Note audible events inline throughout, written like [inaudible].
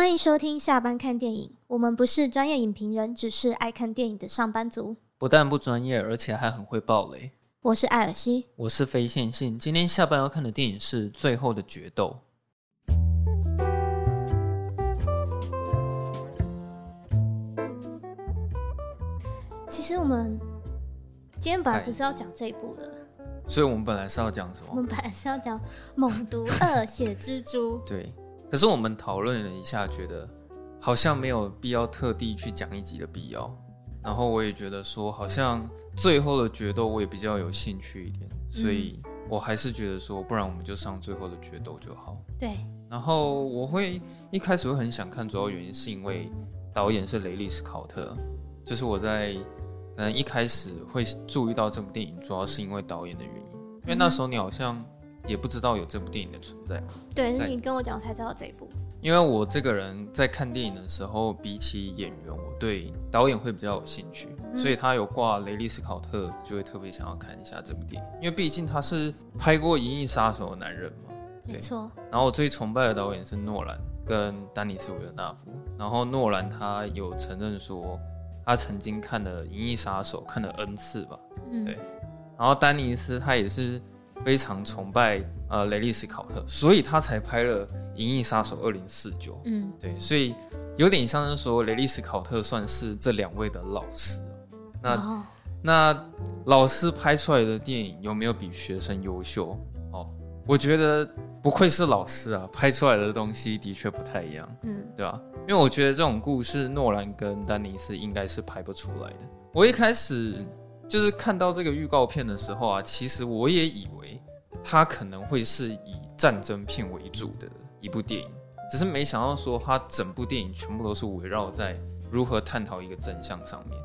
欢迎收听下班看电影。我们不是专业影评人，只是爱看电影的上班族。不但不专业，而且还很会爆雷。我是艾尔西，我是非线性。今天下班要看的电影是《最后的决斗》。其实我们今天本来不是要讲这一部的，所以我们本来是要讲什么？我们本来是要讲《猛毒二：血蜘蛛》。对，可是我们讨论了一下，觉得好像没有必要特地去讲一集的必要。然后我也觉得说，好像最后的决斗我也比较有兴趣一点，所以我还是觉得说，不然我们就上最后的决斗就好。对。然后我会一开始会很想看，主要原因是因为导演是雷利斯考特，就是我在。嗯，一开始会注意到这部电影，主要是因为导演的原因。因为那时候你好像也不知道有这部电影的存在。对，是你跟我讲才知道这一部。因为我这个人在看电影的时候，比起演员，我对导演会比较有兴趣，嗯、所以他有挂雷利斯考特，就会特别想要看一下这部电影。因为毕竟他是拍过《银翼杀手》的男人嘛。没错。然后我最崇拜的导演是诺兰跟丹尼斯·维尔纳夫。然后诺兰他有承认说。他曾经看了《银翼杀手》，看了 N 次吧，嗯，对。然后丹尼斯他也是非常崇拜呃雷利斯考特，所以他才拍了《银翼杀手二零四九》。嗯，对，所以有点像是说雷利斯考特算是这两位的老师。那、哦、那老师拍出来的电影有没有比学生优秀？哦，我觉得不愧是老师啊，拍出来的东西的确不太一样。嗯，对吧？因为我觉得这种故事，诺兰跟丹尼斯应该是拍不出来的。我一开始就是看到这个预告片的时候啊，其实我也以为它可能会是以战争片为主的一部电影，只是没想到说它整部电影全部都是围绕在如何探讨一个真相上面。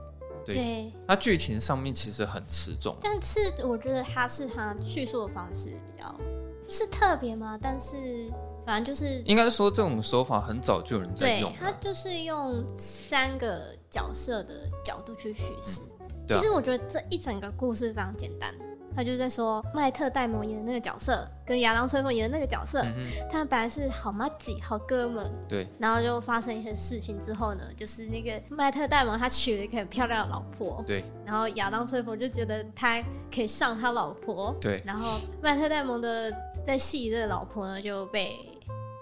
对，对它剧情上面其实很持重，但是我觉得它是它叙述的方式比较是特别吗？但是。反正就是，应该说这种手法很早就有人在用。对，他就是用三个角色的角度去叙事。其实我觉得这一整个故事非常简单，他就是在说麦特戴蒙演的那个角色跟亚当崔佛演的那个角色，嗯、他们本来是好妈吉、好哥们。对。然后就发生一些事情之后呢，就是那个麦特戴蒙他娶了一个很漂亮的老婆。对。然后亚当崔佛就觉得他可以上他老婆。对。然后麦特戴蒙的在戏里的老婆呢就被。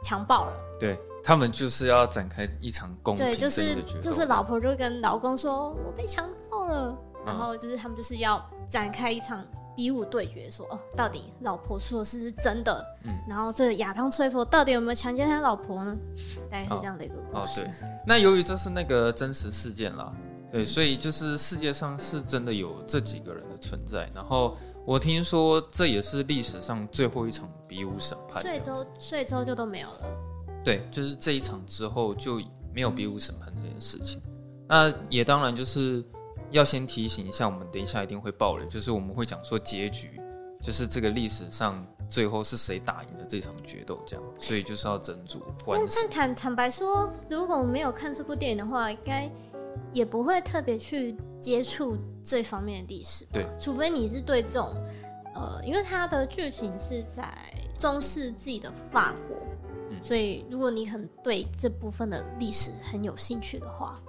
强暴了，对，他们就是要展开一场公平正义的决斗。就是就是老婆就跟老公说：“我被强暴了。嗯”然后就是他们就是要展开一场比武对决，说：“哦，到底老婆说的是是真的？”嗯，然后这亚当崔佛到底有没有强奸他老婆呢？大概是这样的一个故事。哦，对。那由于这是那个真实事件啦，对，所以就是世界上是真的有这几个人的存在。然后。我听说这也是历史上最后一场比武审判，所以之后，所以之后就都没有了。对，就是这一场之后就没有比武审判这件事情。那也当然就是要先提醒一下，我们等一下一定会爆雷，就是我们会讲说结局，就是这个历史上最后是谁打赢了这场决斗，这样。所以就是要斟酌观赏。但坦坦白说，如果我没有看这部电影的话，应该。也不会特别去接触这方面的历史，对，除非你是对这种，呃，因为它的剧情是在中世纪的法国，嗯，所以如果你很对这部分的历史很有兴趣的话，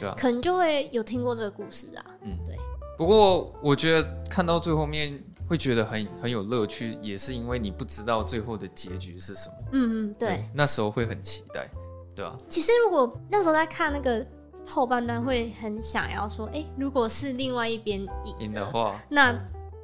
对啊，可能就会有听过这个故事啊，嗯，对。不过我觉得看到最后面会觉得很很有乐趣，也是因为你不知道最后的结局是什么，嗯嗯，对，那时候会很期待，对啊？其实如果那时候在看那个。后半段会很想要说，哎、欸，如果是另外一边赢的话，那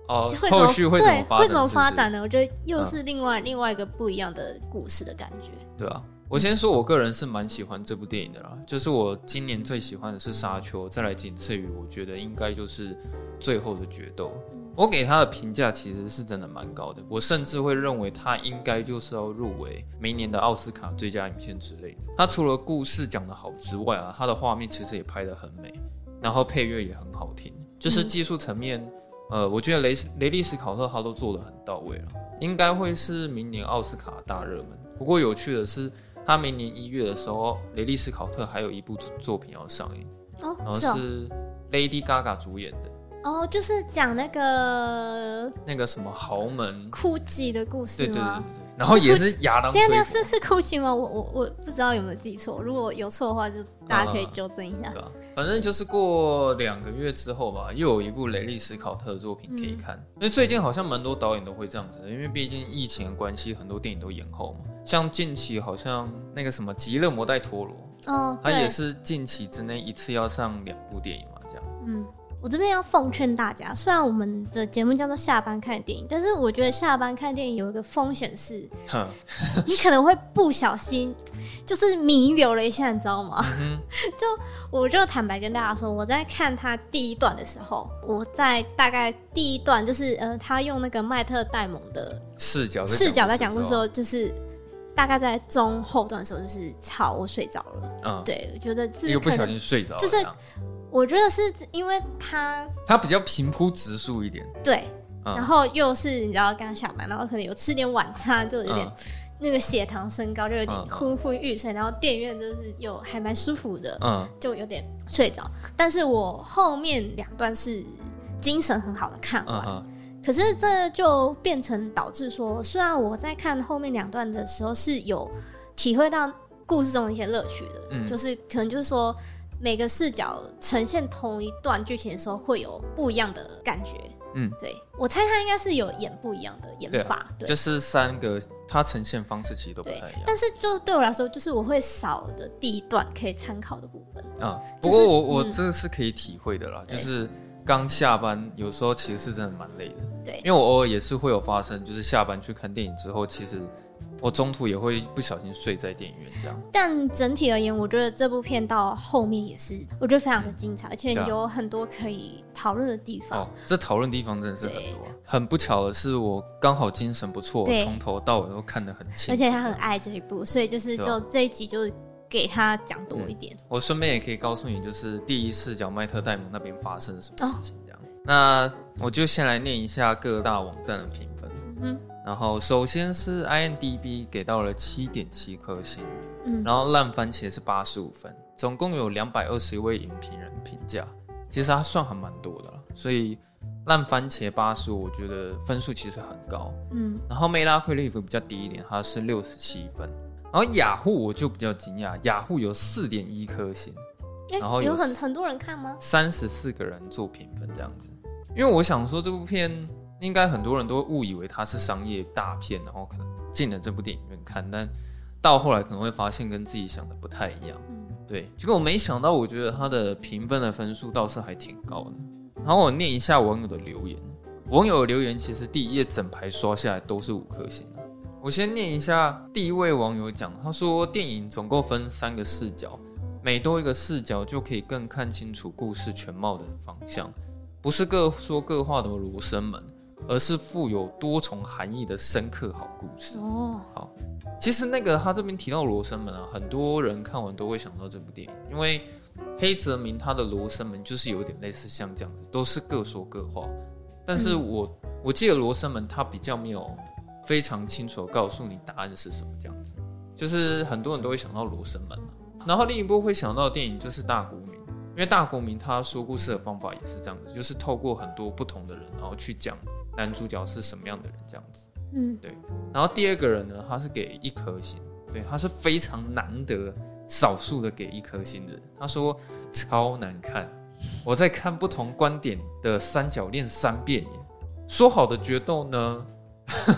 哦，后续会怎么发展？会怎么发展呢？我觉得又是另外、嗯、另外一个不一样的故事的感觉。对啊，我先说，我个人是蛮喜欢这部电影的啦。就是我今年最喜欢的是《沙丘》，再来仅次于我觉得应该就是最后的决斗。我给他的评价其实是真的蛮高的，我甚至会认为他应该就是要入围明年的奥斯卡最佳影片之类的。他除了故事讲得好之外啊，他的画面其实也拍得很美，然后配乐也很好听，就是技术层面，呃，我觉得雷雷利斯考特他都做得很到位了，应该会是明年奥斯卡大热门。不过有趣的是，他明年一月的时候，雷利斯考特还有一部作品要上映，哦，然后是 Lady Gaga 主演的。哦，就是讲那个那个什么豪门哭泣的故事吗？对对对对，然后也是亚当。对啊，是是 Gucci 吗？我我我不知道有没有记错，如果有错的话，就大家可以纠正一下。对啊，反正就是过两个月之后吧，又有一部雷利·斯考特的作品可以看。嗯、因为最近好像蛮多导演都会这样子的，因为毕竟疫情的关系，很多电影都延后嘛。像近期好像那个什么《极乐魔袋陀螺》，哦，他也是近期之内一次要上两部电影嘛，这样。嗯。我这边要奉劝大家，虽然我们的节目叫做下班看电影，但是我觉得下班看电影有一个风险是，[laughs] 你可能会不小心就是迷留了一下，你知道吗？嗯、[laughs] 就我就坦白跟大家说，我在看他第一段的时候，我在大概第一段就是呃，他用那个麦特戴蒙的视角视角在讲故事的时候，就是大概在中后段的时候，就是好，我睡着了。嗯，对，我觉得是又不小心睡着了，就是。我觉得是因为他，他比较平铺直述一点，对，嗯、然后又是你知道刚下班，然后可能有吃点晚餐，就有点、嗯、那个血糖升高，就有点昏昏欲睡，嗯、然后电影院就是又还蛮舒服的，嗯，就有点睡着。但是我后面两段是精神很好的看完，嗯、可是这就变成导致说，虽然我在看后面两段的时候是有体会到故事中的一些乐趣的，嗯，就是可能就是说。每个视角呈现同一段剧情的时候，会有不一样的感觉。嗯，对，我猜他应该是有演不一样的演法，对，对，就是三个，它呈现方式其实都不太一样。但是就对我来说，就是我会少的第一段可以参考的部分。啊、嗯，不过我我这个是可以体会的啦，嗯、就是刚下班有时候其实是真的蛮累的。对，因为我偶尔也是会有发生，就是下班去看电影之后，其实。我中途也会不小心睡在电影院这样，[laughs] 但整体而言，我觉得这部片到后面也是，我觉得非常的精彩，嗯、而且有很多可以讨论的地方。哦，这讨论地方真的是很多。对很不巧的是，我刚好精神不错，从头到尾都看得很清。而且他很爱这一部，所以就是就这一集就给他讲多一点。嗯、我顺便也可以告诉你，就是第一视角麦特戴蒙那边发生了什么事情这样。哦、那我就先来念一下各大网站的评分。嗯。然后，首先是 IMDB 给到了七点七颗星，嗯，然后烂番茄是八十五分，总共有两百二十一位影评人评价，其实它算还蛮多的了，所以烂番茄八十五，我觉得分数其实很高，嗯，然后 Metacritic 比较低一点，它是六十七分，然后雅虎我就比较惊讶，雅虎有四点一颗星，然后有，有很很多人看吗？三十四个人做评分这样子，因为我想说这部片。应该很多人都会误以为它是商业大片，然后可能进了这部电影院看，但到后来可能会发现跟自己想的不太一样。嗯，对，结果我没想到，我觉得它的评分的分数倒是还挺高的。然后我念一下网友的留言，网友的留言其实第一页整排刷下来都是五颗星。我先念一下第一位网友讲，他说电影总共分三个视角，每多一个视角就可以更看清楚故事全貌的方向，不是各说各话的罗生门。而是富有多重含义的深刻好故事哦。好，其实那个他这边提到罗生门啊，很多人看完都会想到这部电影，因为黑泽明他的罗生门就是有点类似像这样子，都是各说各话。但是我、嗯、我记得罗生门他比较没有非常清楚的告诉你答案是什么这样子，就是很多人都会想到罗生门，然后另一部会想到的电影就是大国民，因为大国民他说故事的方法也是这样子，就是透过很多不同的人，然后去讲。男主角是什么样的人？这样子，嗯，对。然后第二个人呢，他是给一颗星，对，他是非常难得、少数的给一颗星的人。他说超难看，我在看不同观点的三角恋三遍耶。说好的决斗呢？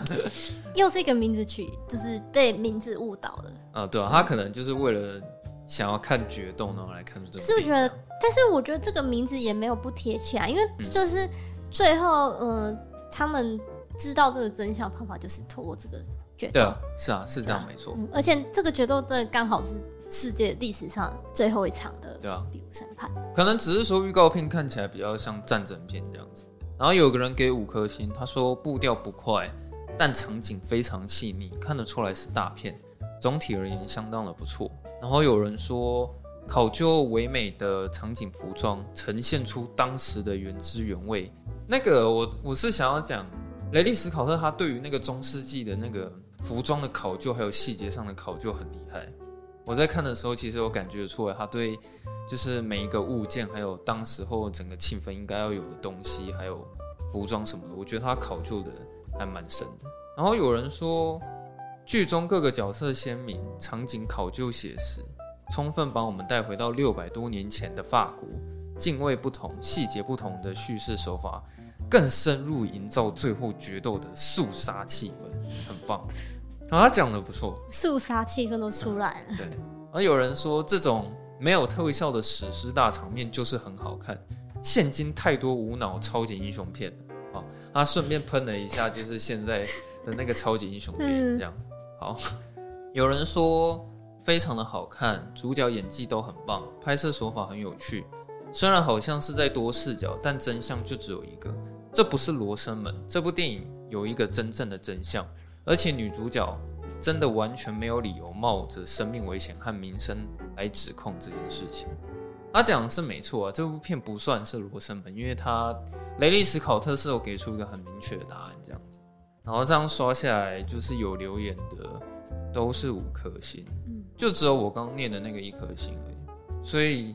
[laughs] 又是一个名字取，就是被名字误导了。啊，对啊，他可能就是为了想要看决斗，然后来看这个。是不是觉得？但是我觉得这个名字也没有不贴切啊，因为就是最后，嗯。呃他们知道这个真相方法就是透过这个决斗。对啊，是啊，是这样没错、嗯。而且这个决斗真的刚好是世界历史上最后一场的对啊，比武审判。可能只是说预告片看起来比较像战争片这样子。然后有个人给五颗星，他说步调不快，但场景非常细腻，看得出来是大片。总体而言相当的不错。然后有人说考究唯美的场景服装，呈现出当时的原汁原味。那个我我是想要讲，雷利·史考特他对于那个中世纪的那个服装的考究，还有细节上的考究很厉害。我在看的时候，其实我感觉出来，他对就是每一个物件，还有当时候整个气氛应该要有的东西，还有服装什么的，我觉得他考究的还蛮深的。然后有人说，剧中各个角色鲜明，场景考究写实，充分把我们带回到六百多年前的法国。敬畏不同、细节不同的叙事手法，更深入营造最后决斗的肃杀气氛，很棒。啊，他讲的不错，肃杀气氛都出来了。嗯、对，而有人说这种没有特效的史诗大场面就是很好看。现今太多无脑超级英雄片了啊！他顺便喷了一下，就是现在的那个超级英雄片这样。好，有人说非常的好看，主角演技都很棒，拍摄手法很有趣。虽然好像是在多视角，但真相就只有一个。这不是罗生门。这部电影有一个真正的真相，而且女主角真的完全没有理由冒着生命危险和名声来指控这件事情。他讲的是没错啊，这部片不算是罗生门，因为他雷利·史考特是有给出一个很明确的答案这样子。然后这样刷下来，就是有留言的都是五颗星，嗯就只有我刚念的那个一颗星而已。所以。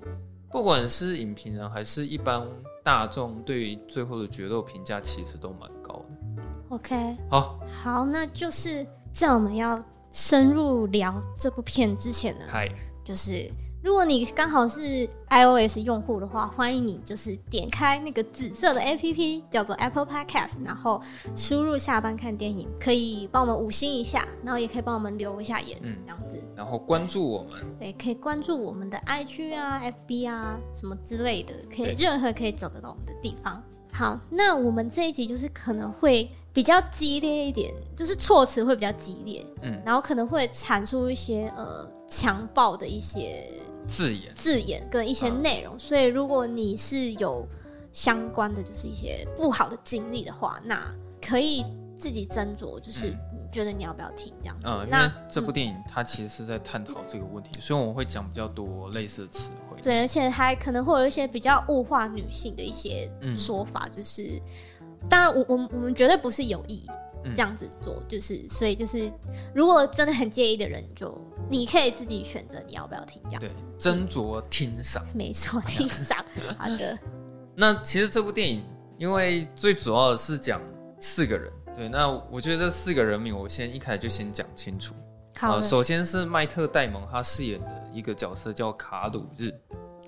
不管是影评人还是一般大众，对于最后的决斗评价其实都蛮高的。OK，好，好，那就是在我们要深入聊这部片之前呢，嗨，就是。如果你刚好是 iOS 用户的话，欢迎你就是点开那个紫色的 APP，叫做 Apple Podcast，然后输入下班看电影，可以帮我们五星一下，然后也可以帮我们留一下言，嗯，这样子，然后关注我们，对，可以关注我们的 IG 啊、FB 啊什么之类的，可以任何可以找得到我们的地方。好，那我们这一集就是可能会比较激烈一点，就是措辞会比较激烈，嗯，然后可能会产出一些呃强暴的一些。字眼、字眼跟一些内容，所以如果你是有相关的，就是一些不好的经历的话，那可以自己斟酌，就是你觉得你要不要听这样子。嗯，那这部电影它其实是在探讨这个问题，嗯、所以我们会讲比较多类似的词汇。对，而且还可能会有一些比较物化女性的一些说法，就是、嗯、当然我我我们绝对不是有意。这样子做就是，所以就是，如果真的很介意的人，就你可以自己选择你要不要听这样子，斟酌听赏。没错，[laughs] 听赏。好的。[laughs] 那其实这部电影，因为最主要的是讲四个人，对，那我觉得这四个人名，我先一开始就先讲清楚。好，首先是麦特戴蒙他饰演的一个角色叫卡鲁日，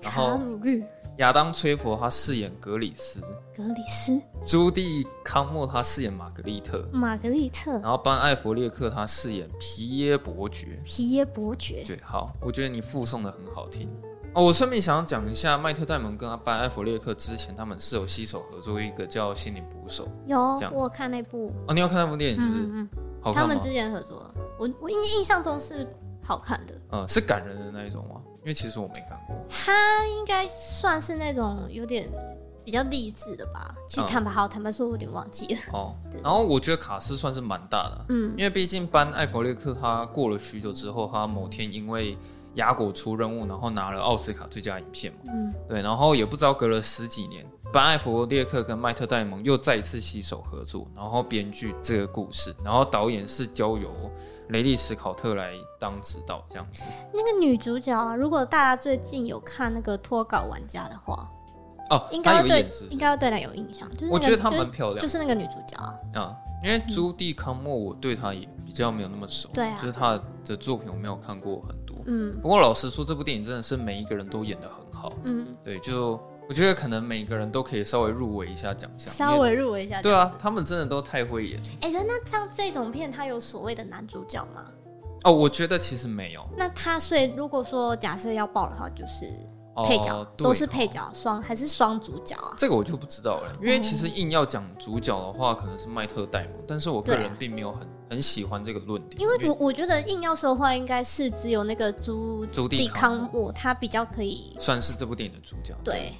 然后卡鲁日。亚当·崔佛他饰演格里斯，格里斯；朱蒂·康莫他饰演玛格丽特，玛格丽特；然后班·艾弗列克他饰演皮耶伯爵，皮耶伯爵。对，好，我觉得你附送的很好听哦。我顺便想要讲一下，麦特戴蒙跟班·艾弗列克之前他们是有携手合作一个叫《心灵捕手》，有，我有看那部哦。你有看那部电影是不是？嗯嗯，好看吗？他们之前合作，我我印印象中是好看的，嗯，是感人的那一种吗？因为其实我没看过，他应该算是那种有点比较励志的吧。其实坦白好，坦白说，我有点忘记了。哦，对然后我觉得卡斯算是蛮大的，嗯，因为毕竟班艾弗列克他过了许久之后，他某天因为雅果出任务，然后拿了奥斯卡最佳影片嘛，嗯，对，然后也不知道隔了十几年。班艾弗列克跟麦特戴蒙又再一次携手合作，然后编剧这个故事，然后导演是交由雷利斯考特来当指导，这样子。那个女主角啊，如果大家最近有看那个脱稿玩家的话，哦，应该要对，应该要对她有印象。就是、那个、我觉得她蛮漂亮，就是那个女主角啊。啊，因为朱蒂康莫，我对她也比较没有那么熟，对啊，就是她的作品我没有看过很多，嗯。不过老实说，这部电影真的是每一个人都演得很好，嗯，对，就。我觉得可能每个人都可以稍微入围一下奖项，稍微入围一下。对啊，他们真的都太会演。哎、欸，那像这种片，它有所谓的男主角吗？哦，我觉得其实没有。那他所以如果说假设要报的话，就是配角、哦、都是配角，双还是双主角啊？这个我就不知道了，因为其实硬要讲主角的话，可能是麦特戴蒙，但是我个人并没有很、啊、很喜欢这个论点。因为我我觉得硬要说的话，应该是只有那个朱朱迪康莫，他比较可以算是这部电影的主角。对。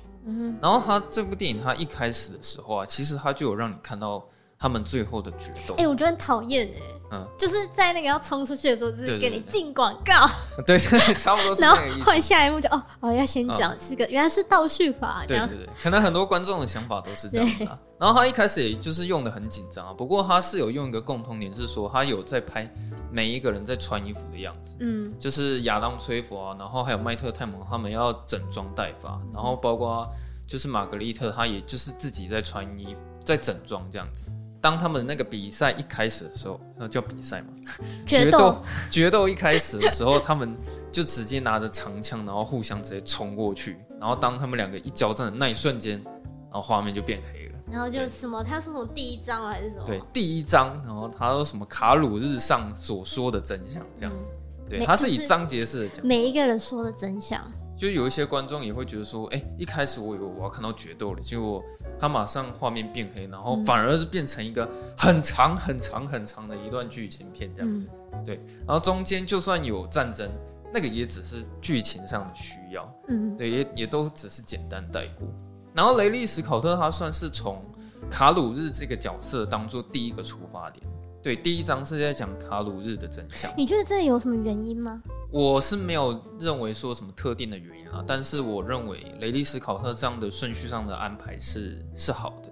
然后他这部电影，他一开始的时候啊，其实他就有让你看到他们最后的决斗。哎、欸，我觉得很讨厌哎，嗯，就是在那个要冲出去的时候，就是给你进广告，[laughs] 对，对，对，差不多是那个意思。然后换下一幕就哦哦，要先讲这个，嗯、原来是倒叙法。对对对，可能很多观众的想法都是这样子的、啊。然后他一开始也就是用的很紧张啊，不过他是有用一个共通点，是说他有在拍每一个人在穿衣服的样子，嗯，就是亚当·崔佛啊，然后还有麦特·泰蒙他们要整装待发，然后包括。就是玛格丽特，她也就是自己在穿衣服，在整装这样子。当他们那个比赛一开始的时候，那叫比赛嘛，[laughs] 决斗决斗一开始的时候，他们就直接拿着长枪，然后互相直接冲过去，然后当他们两个一交战的那一瞬间，然后画面就变黑了。然后就什么，他说什么第一章还是什么？对，第一章，然后他说什么卡鲁日上所说的真相这样子。嗯、对，他是以章节式的讲，每一个人说的真相。就有一些观众也会觉得说，哎，一开始我以为我要看到决斗了，结果他马上画面变黑，然后反而是变成一个很长很长很长的一段剧情片这样子。嗯、对，然后中间就算有战争，那个也只是剧情上的需要。嗯，对，也也都只是简单带过。然后雷利史考特他算是从卡鲁日这个角色当做第一个出发点。对，第一章是在讲卡鲁日的真相。你觉得这有什么原因吗？我是没有认为说什么特定的原因啊，但是我认为雷利斯考特这样的顺序上的安排是是好的。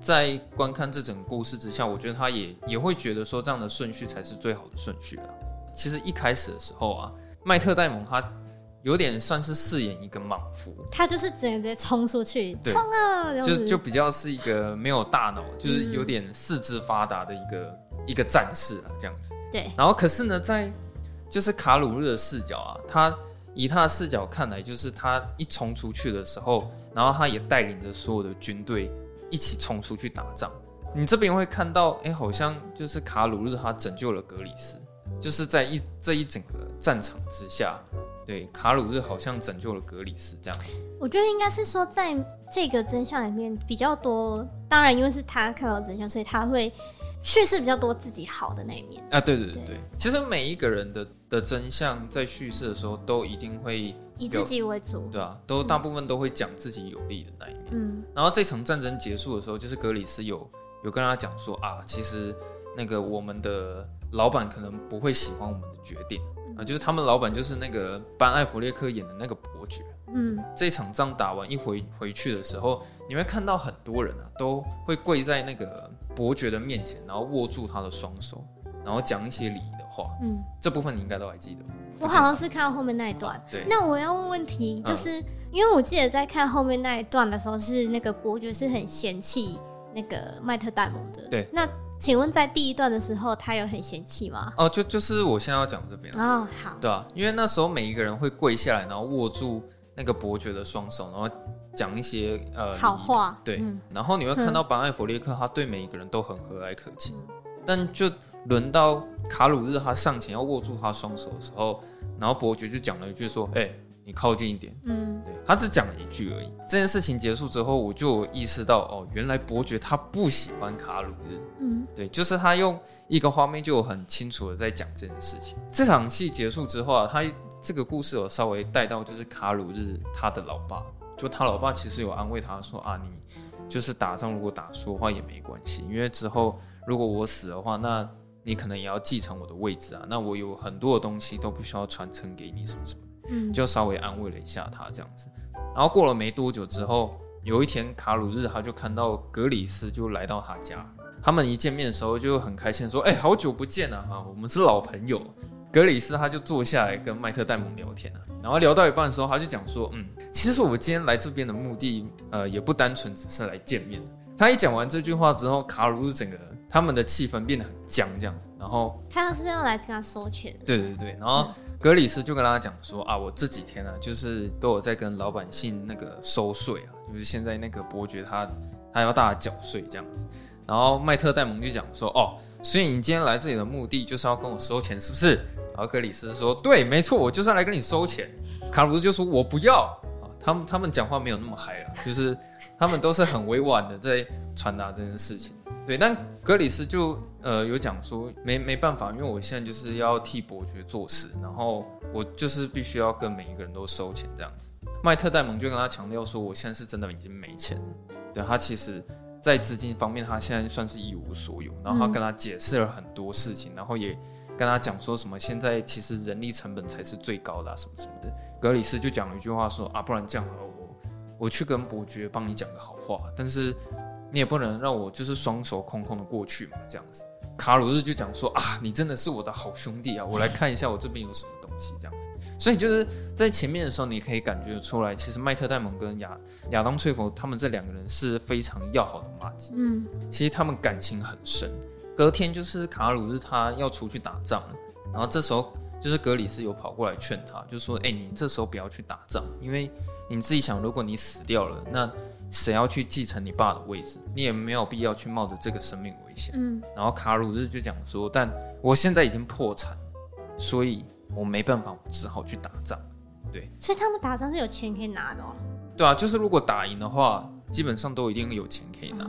在观看这整个故事之下，我觉得他也也会觉得说这样的顺序才是最好的顺序啊。其实一开始的时候啊，麦特戴蒙他。有点算是饰演一个莽夫，他就是直接直接冲出去，冲啊！就就比较是一个没有大脑，就是有点四肢发达的一个、嗯、一个战士啊，这样子。对。然后可是呢，在就是卡鲁日的视角啊，他以他的视角看来，就是他一冲出去的时候，然后他也带领着所有的军队一起冲出去打仗。你这边会看到，哎、欸，好像就是卡鲁日他拯救了格里斯，就是在一这一整个战场之下。对，卡鲁日好像拯救了格里斯这样子。我觉得应该是说，在这个真相里面比较多，当然因为是他看到真相，所以他会叙事比较多自己好的那一面啊。对对对对，其实每一个人的的真相在叙事的时候，都一定会以自己为主，对啊，都大部分都会讲自己有利的那一面。嗯，然后这场战争结束的时候，就是格里斯有有跟他讲说啊，其实那个我们的老板可能不会喜欢我们的决定。啊，就是他们老板就是那个班艾弗列克演的那个伯爵。嗯，这场仗打完一回回去的时候，你会看到很多人啊，都会跪在那个伯爵的面前，然后握住他的双手，然后讲一些礼仪的话。嗯，这部分你应该都还记得。我好像是看到后面那一段。对。那我要问问题，就是、嗯、因为我记得在看后面那一段的时候，是那个伯爵是很嫌弃那个麦特戴蒙的。对。那。请问在第一段的时候，他有很嫌弃吗？哦，就就是我现在要讲这边哦，好，对啊，因为那时候每一个人会跪下来，然后握住那个伯爵的双手，然后讲一些呃好话，对，嗯、然后你会看到班艾弗列克他对每一个人都很和蔼可亲，嗯、但就轮到卡鲁日他上前要握住他双手的时候，然后伯爵就讲了一句说：“哎、欸。”你靠近一点，嗯，对，他只讲了一句而已。这件事情结束之后，我就意识到，哦，原来伯爵他不喜欢卡鲁日，嗯，对，就是他用一个画面就很清楚的在讲这件事情。这场戏结束之后啊，他这个故事有稍微带到，就是卡鲁日他的老爸，就他老爸其实有安慰他说啊，你就是打仗如果打输的话也没关系，因为之后如果我死的话，那你可能也要继承我的位置啊，那我有很多的东西都不需要传承给你，什么什么。嗯，就稍微安慰了一下他这样子，然后过了没多久之后，有一天卡鲁日他就看到格里斯就来到他家，他们一见面的时候就很开心说：“哎，好久不见啊，啊，我们是老朋友。”格里斯他就坐下来跟麦特戴蒙聊天啊，然后聊到一半的时候，他就讲说：“嗯，其实我今天来这边的目的，呃，也不单纯只是来见面。”他一讲完这句话之后，卡鲁日整个他们的气氛变得很僵这样子，然后他要是要来跟他收钱，对对对，然后。嗯格里斯就跟他讲说啊，我这几天呢、啊，就是都有在跟老百姓那个收税啊，就是现在那个伯爵他他要大家缴税这样子。然后麦特戴蒙就讲说，哦，所以你今天来这里的目的就是要跟我收钱，是不是？然后格里斯说，对，没错，我就是要来跟你收钱。卡鲁斯就说，我不要啊，他们他们讲话没有那么嗨了，就是他们都是很委婉的在传达这件事情。对，但格里斯就呃有讲说没没办法，因为我现在就是要替伯爵做事，然后我就是必须要跟每一个人都收钱这样子。麦特戴蒙就跟他强调说，我现在是真的已经没钱了。对，他其实，在资金方面，他现在算是一无所有。然后他跟他解释了很多事情，然后也跟他讲说什么现在其实人力成本才是最高的啊，什么什么的。格里斯就讲了一句话说啊，不然这样好了，我我去跟伯爵帮你讲个好话，但是。你也不能让我就是双手空空的过去嘛，这样子。卡鲁日就讲说啊，你真的是我的好兄弟啊，我来看一下我这边有什么东西这样子。所以就是在前面的时候，你可以感觉出来，其实麦特戴蒙跟亚亚当翠佛他们这两个人是非常要好的马吉。嗯，其实他们感情很深。隔天就是卡鲁日他要出去打仗了，然后这时候就是格里斯有跑过来劝他，就说：“哎、欸，你这时候不要去打仗，因为你自己想，如果你死掉了，那谁要去继承你爸的位置？你也没有必要去冒着这个生命危险。”嗯，然后卡鲁日就讲说：“但我现在已经破产，所以我没办法，我只好去打仗。”对，所以他们打仗是有钱可以拿的哦。对啊，就是如果打赢的话，基本上都一定有钱可以拿。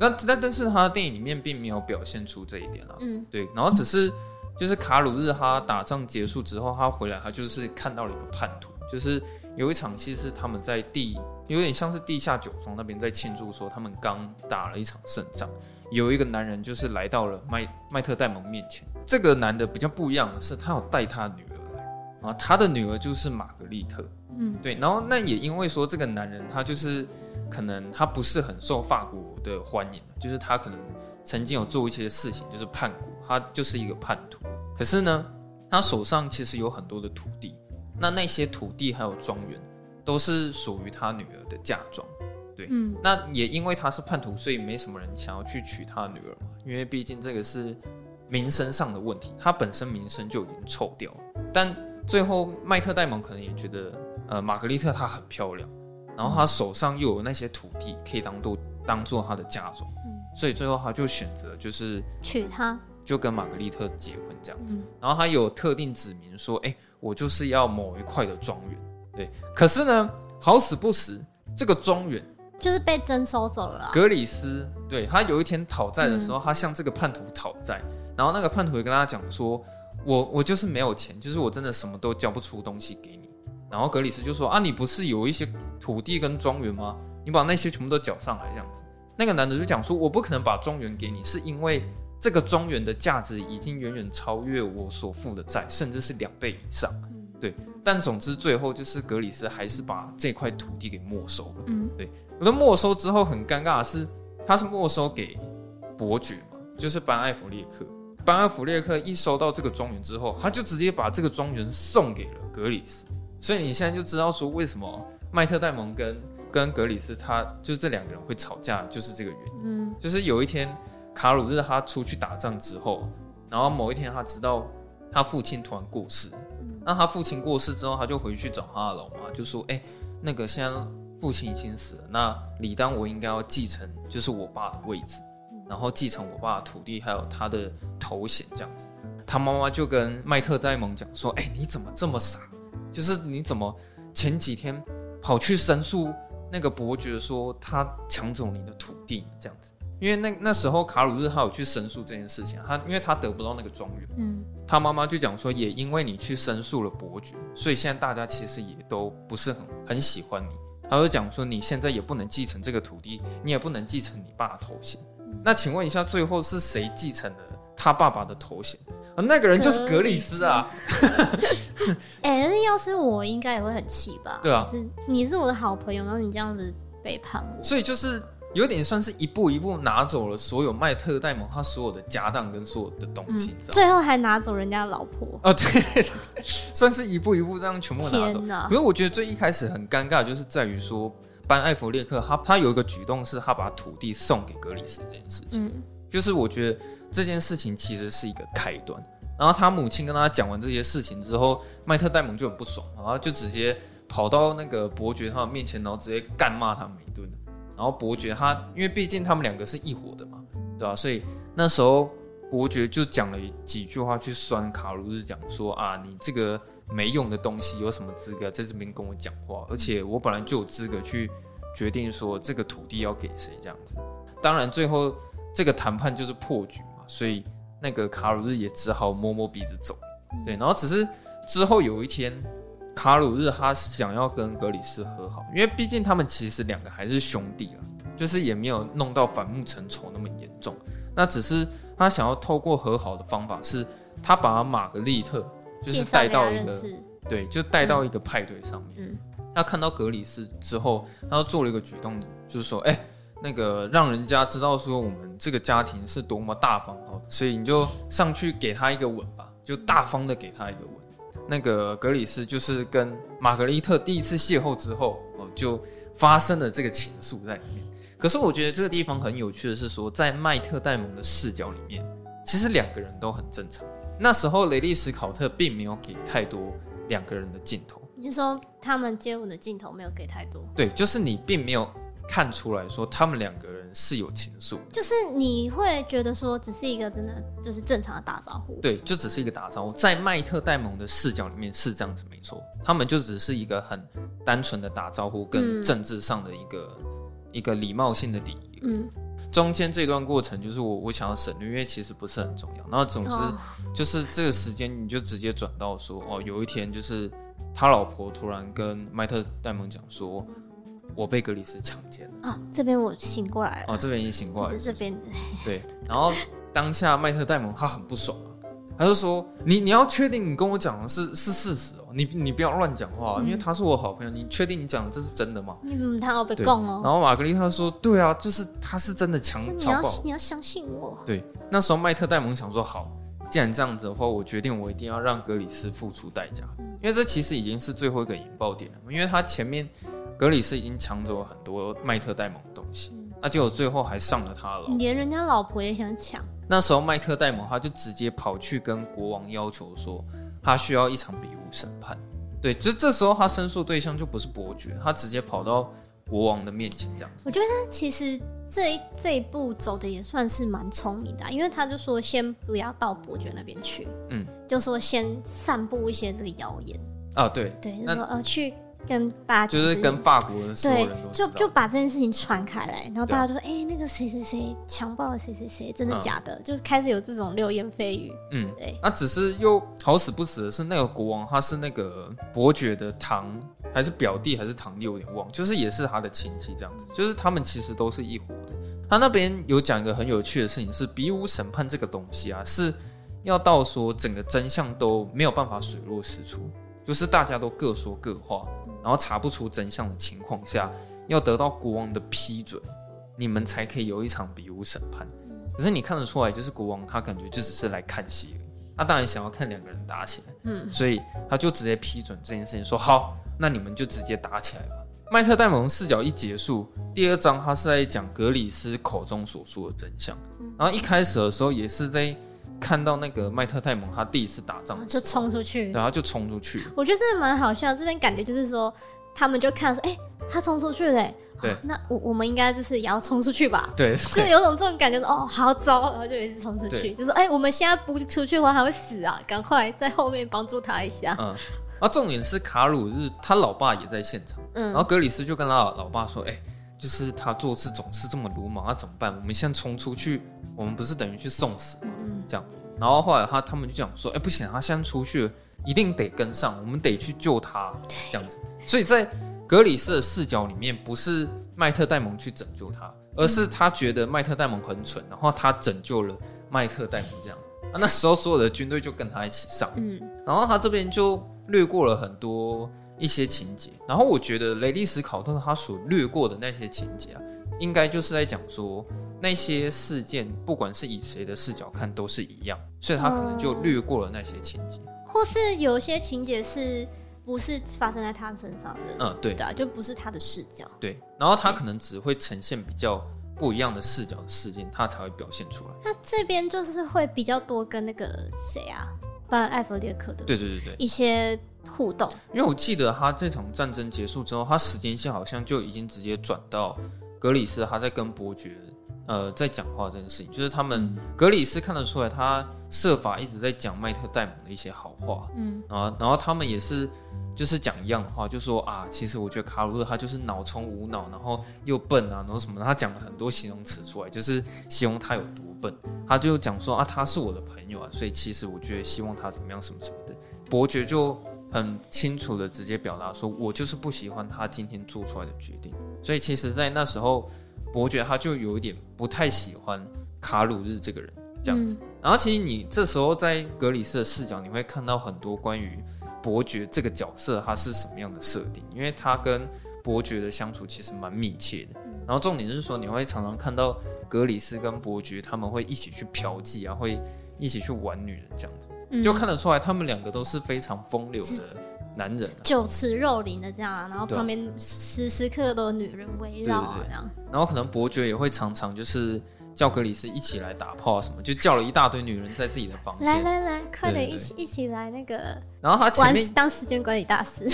哦那但但是他的电影里面并没有表现出这一点啊，嗯，对，然后只是就是卡鲁日他打仗结束之后，他回来，他就是看到了一个叛徒，就是有一场戏是他们在地有点像是地下酒庄那边在庆祝说他们刚打了一场胜仗，有一个男人就是来到了麦麦特戴蒙面前，这个男的比较不一样的是他有带他女儿来，啊他的女儿就是玛格丽特，嗯，对，然后那也因为说这个男人他就是。可能他不是很受法国的欢迎，就是他可能曾经有做一些事情，就是叛国，他就是一个叛徒。可是呢，他手上其实有很多的土地，那那些土地还有庄园都是属于他女儿的嫁妆。对，嗯，那也因为他是叛徒，所以没什么人想要去娶他女儿嘛，因为毕竟这个是名声上的问题，他本身名声就已经臭掉了。但最后麦特戴蒙可能也觉得，呃，玛格丽特她很漂亮。然后他手上又有那些土地可以当做当做他的嫁妆，嗯，所以最后他就选择就是娶她，就跟玛格丽特结婚这样子。嗯，然后他有特定指明说，哎，我就是要某一块的庄园，对。可是呢，好死不死，这个庄园就是被征收走了。格里斯对他有一天讨债的时候，嗯，他向这个叛徒讨债，然后那个叛徒也跟他讲说，我我就是没有钱，就是我真的什么都交不出东西给你。然后格里斯就说：“啊，你不是有一些土地跟庄园吗？你把那些全部都缴上来，这样子。”那个男的就讲说：“我不可能把庄园给你，是因为这个庄园的价值已经远远超越我所负的债，甚至是两倍以上。”对。但总之最后就是格里斯还是把这块土地给没收了。嗯，对。那没收之后很尴尬的是，他是没收给伯爵嘛，就是班艾弗列克。班艾弗列克一收到这个庄园之后，他就直接把这个庄园送给了格里斯。所以你现在就知道说，为什么麦特戴蒙跟跟格里斯他就是这两个人会吵架，就是这个原因。嗯，就是有一天卡鲁日他出去打仗之后，然后某一天他知道他父亲突然过世，那他父亲过世之后，他就回去找他的老妈，就说：“哎，那个现在父亲已经死了，那理当我应该要继承就是我爸的位置，然后继承我爸的土地还有他的头衔这样子。”他妈妈就跟麦特戴蒙讲说：“哎，你怎么这么傻？”就是你怎么前几天跑去申诉那个伯爵说他抢走你的土地这样子？因为那那时候卡鲁日他有去申诉这件事情，他因为他得不到那个庄园，嗯，他妈妈就讲说，也因为你去申诉了伯爵，所以现在大家其实也都不是很很喜欢你。他就讲说，你现在也不能继承这个土地，你也不能继承你爸的头衔。那请问一下，最后是谁继承了他爸爸的头衔？那个人就是格里斯啊！[laughs] 哎、欸，那要是我，应该也会很气吧？对啊，是你是我的好朋友，然后你这样子背叛我，所以就是有点算是一步一步拿走了所有麦特戴蒙他所有的家当跟所有的东西，嗯、最后还拿走人家的老婆。哦，对，对，对，算是一步一步这样全部拿走。可是我觉得最一开始很尴尬，就是在于说班艾弗列克他他有一个举动，是他把土地送给格里斯这件事情。嗯，就是我觉得。这件事情其实是一个开端，然后他母亲跟他讲完这些事情之后，麦特戴蒙就很不爽，然后就直接跑到那个伯爵他的面前，然后直接干骂他们一顿。然后伯爵他因为毕竟他们两个是一伙的嘛，对吧？所以那时候伯爵就讲了几句话去酸卡鲁日，讲说啊，你这个没用的东西，有什么资格在这边跟我讲话？而且我本来就有资格去决定说这个土地要给谁这样子。当然最后这个谈判就是破局嘛。所以那个卡鲁日也只好摸摸鼻子走，对，然后只是之后有一天，卡鲁日他想要跟格里斯和好，因为毕竟他们其实两个还是兄弟啊，就是也没有弄到反目成仇那么严重。那只是他想要透过和好的方法，是他把玛格丽特就是带到一个对，就带到一个派对上面。他看到格里斯之后，他做了一个举动，就是说，哎。那个让人家知道说我们这个家庭是多么大方哦，所以你就上去给他一个吻吧，就大方的给他一个吻。那个格里斯就是跟玛格丽特第一次邂逅之后哦，就发生了这个情愫在里面。可是我觉得这个地方很有趣的是说，在麦特戴蒙的视角里面，其实两个人都很正常。那时候雷利史考特并没有给太多两个人的镜头。你说他们接吻的镜头没有给太多？对，就是你并没有看出来说他们两个人是有情愫，就是你会觉得说只是一个真的就是正常的打招呼。对，就只是一个打招呼。在麦特戴蒙的视角里面是这样子没错，他们就只是一个很单纯的打招呼跟政治上的一个、嗯、一个礼貌性的礼仪。嗯。中间这段过程就是我我想要省略，因为其实不是很重要。然后总之就是这个时间你就直接转到说哦，有一天就是他老婆突然跟麦特戴蒙讲说，我被格里斯强奸了。啊，这边我醒过来了。哦，这边已经醒过来了。这边 [laughs] 对，然后当下麦特戴蒙他很不爽啊。他就说：“你你要确定你跟我讲的是是事实哦，你你不要乱讲话，嗯，因为他是我好朋友。你确定你讲的这是真的吗？”你嗯，他要被供哦。然后玛格丽特说：“对啊，就是他是真的强强暴。你要你要相信我。”对，那时候麦特戴蒙想说：“好，既然这样子的话，我决定我一定要让格里斯付出代价，嗯，因为这其实已经是最后一个引爆点了。因为他前面格里斯已经抢走了很多麦特戴蒙的东西。”那结果最后还上了他了，连人家老婆也想抢。那时候麦特戴蒙他就直接跑去跟国王要求说，他需要一场比武审判。对，就这时候他申诉对象就不是伯爵，他直接跑到国王的面前这样子。我觉得他其实这一这一步走的也算是蛮聪明的，因为他就说先不要到伯爵那边去，嗯，就说先散布一些这个谣言啊，对对，就说呃去。跟大家就是跟法国的所有人都就就把这件事情传开来，然后大家就说：“哎、欸，那个谁谁谁强暴了谁谁谁，真的假的？”嗯、就是开始有这种流言蜚语。嗯，对。那只是又好死不死的是，那个国王他是那个伯爵的堂还是表弟还是堂弟，有点忘，就是也是他的亲戚这样子，就是他们其实都是一伙的。他那边有讲一个很有趣的事情，是比武审判这个东西啊，是要到说整个真相都没有办法水落石出，就是大家都各说各话。然后查不出真相的情况下，要得到国王的批准，你们才可以有一场比武审判。可是你看得出来，就是国王他感觉就只是来看戏而已，他当然想要看两个人打起来，嗯，所以他就直接批准这件事情，说好，那你们就直接打起来吧。麦特戴蒙视角一结束，第二章他是在讲格里斯口中所说的真相，然后一开始的时候也是在。看到那个麦特戴蒙，他第一次打仗就冲出去，然后就冲出去。我觉得这蛮好笑，这边感觉就是说，他们就看说，哎、欸，他冲出去嘞，对，那我我们应该就是也要冲出去吧？对，[laughs] 就有种这种感觉说，哦，好糟，然后就一直冲出去，就说，哎、欸，我们现在不出去的话，还会死啊，赶快在后面帮助他一下。嗯，啊，重点是卡鲁日他老爸也在现场，嗯，然后格里斯就跟他老爸说，哎、欸，就是他做事总是这么鲁莽，那怎么办？我们现在冲出去，我们不是等于去送死吗？嗯，这样。然后后来他他们就讲说，哎，不行，他现在出去了，一定得跟上，我们得去救他，这样子。所以在格里斯的视角里面，不是麦特戴蒙去拯救他，而是他觉得麦特戴蒙很蠢，然后他拯救了麦特戴蒙，这样。那时候所有的军队就跟他一起上，嗯，然后他这边就略过了很多一些情节。然后我觉得雷利斯考特他所略过的那些情节啊，应该就是在讲说。那些事件，不管是以谁的视角看，都是一样，所以他可能就略过了那些情节，或是有些情节是不是发生在他身上的？嗯，对，的啊，就不是他的视角。对，然后他可能只会呈现比较不一样的视角的事件，他才会表现出来。他这边就是会比较多跟那个谁啊，班艾弗列克的，对对对对，一些互动。因为我记得他这场战争结束之后，他时间线好像就已经直接转到格里斯，他在跟伯爵。呃，在讲话这件事情，就是他们格里斯看得出来，他设法一直在讲麦特戴蒙的一些好话，嗯，啊，然后他们也是就是讲一样的话，就说啊，其实我觉得卡鲁日他就是脑充无脑，然后又笨啊，然后什么，他讲了很多形容词出来，就是形容他有多笨。他就讲说啊，他是我的朋友啊，所以其实我觉得希望他怎么样什么什么的。伯爵就很清楚的直接表达说，我就是不喜欢他今天做出来的决定。所以其实，在那时候。伯爵他就有一点不太喜欢卡鲁日这个人这样子，嗯、然后其实你这时候在格里斯的视角，你会看到很多关于伯爵这个角色他是什么样的设定，因为他跟伯爵的相处其实蛮密切的，然后重点是说，你会常常看到格里斯跟伯爵他们会一起去嫖妓啊，会一起去玩女人这样子，嗯、就看得出来他们两个都是非常风流的男人、啊，酒池肉林的这样，然后旁边时时刻刻都有女人围绕这样，然后可能伯爵也会常常就是。叫格里斯一起来打炮什么，就叫了一大堆女人在自己的房间。来来来，快点一起一起来那个。然后他前面当时间管理大师。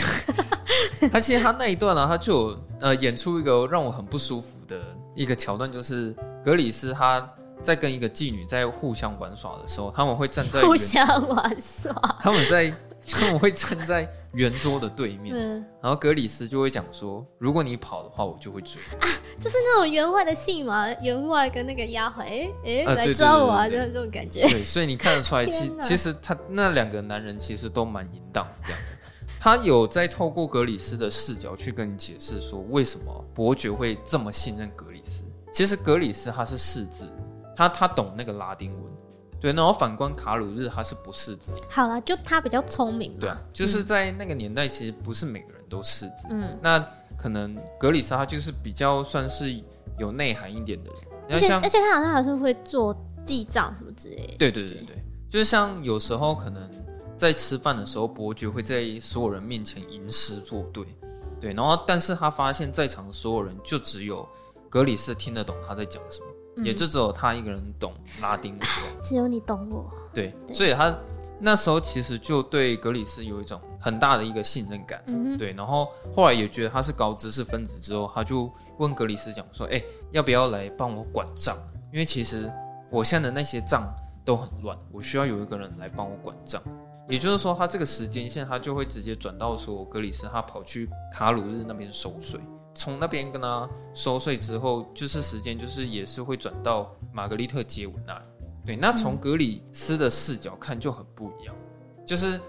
[laughs] 他其实他那一段呢、啊，他就有呃演出一个让我很不舒服的一个桥段，就是格里斯他在跟一个妓女在互相玩耍的时候，他们会站在互相玩耍，他们在他们会站在。圆桌的对面，嗯、然后格里斯就会讲说：“如果你跑的话，我就会追。”啊，就是那种员外的戏嘛，员外跟那个丫鬟，哎哎，来抓我啊，就是这种感觉。对，所以你看得出来，其其实他那两个男人其实都蛮淫荡这样。他有在透过格里斯的视角去跟你解释说，为什么伯爵会这么信任格里斯。其实格里斯他是识字，他他懂那个拉丁文。对，然后反观卡鲁日，他是不识字。好了，就他比较聪明。对啊，就是在那个年代，其实不是每个人都识字。嗯，那可能格里莎他就是比较算是有内涵一点的人。而且而且他好像还是会做记账什么之类的。对对对对，就是像有时候可能在吃饭的时候，伯爵会在所有人面前吟诗作对。对，然后但是他发现在场的所有人就只有格里斯听得懂他在讲什么。也就只有他一个人懂拉丁文，[laughs] 只有你懂我。对，对所以他那时候其实就对格里斯有一种很大的一个信任感。对，然后后来也觉得他是高知识分子之后，他就问格里斯讲说：“哎、欸，要不要来帮我管账？因为其实我现在的那些账都很乱，我需要有一个人来帮我管账。”也就是说，他这个时间线他就会直接转到说格里斯他跑去卡鲁日那边收税。从那边跟他收税之后，就是时间就是也是会转到玛格丽特接吻那里。对，那从格里斯的视角看就很不一样。就是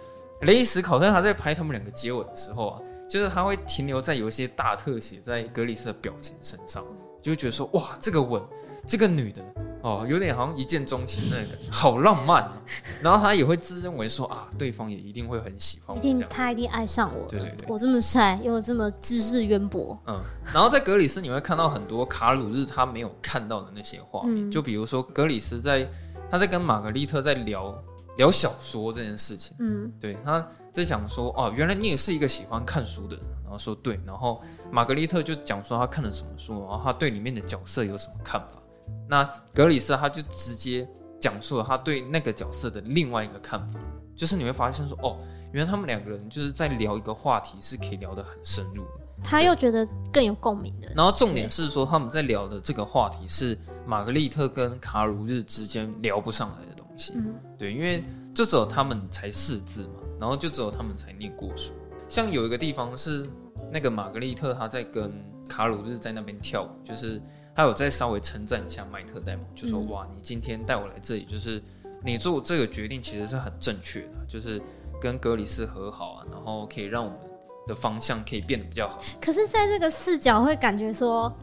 雷伊史考特他在拍他们两个接吻的时候啊，就是他会停留在有一些大特写在格里斯的表情身上，就会觉得说哇，这个吻，这个女的。哦，有点好像一见钟情那个，好浪漫啊。[laughs] 然后她也会自认为说啊，对方也一定会很喜欢我，一定他一定爱上我。对对对，我这么帅又这么知识渊博。嗯，然后在格里斯你会看到很多卡鲁日他没有看到的那些画面，嗯、就比如说格里斯在他在跟玛格丽特在聊聊小说这件事情。嗯，对，他在讲说哦，原来你也是一个喜欢看书的人。然后说对，然后玛格丽特就讲说他看了什么书，然后他对里面的角色有什么看法。那格里斯他就直接讲述了他对那个角色的另外一个看法，就是你会发现说，哦，原来他们两个人就是在聊一个话题，是可以聊得很深入的。他又觉得更有共鸣的。然后重点是说，他们在聊的这个话题是玛格丽特跟卡鲁日之间聊不上来的东西。嗯，对，因为就只有他们才识字嘛，然后就只有他们才念过书。像有一个地方是那个玛格丽特她在跟卡鲁日在那边跳舞，就是。他有再稍微称赞一下麦特戴蒙，就说：“哇，你今天带我来这里，就是你做这个决定其实是很正确的，就是跟格里斯和好啊，然后可以让我们的方向可以变得比较好。”可是，在这个视角会感觉说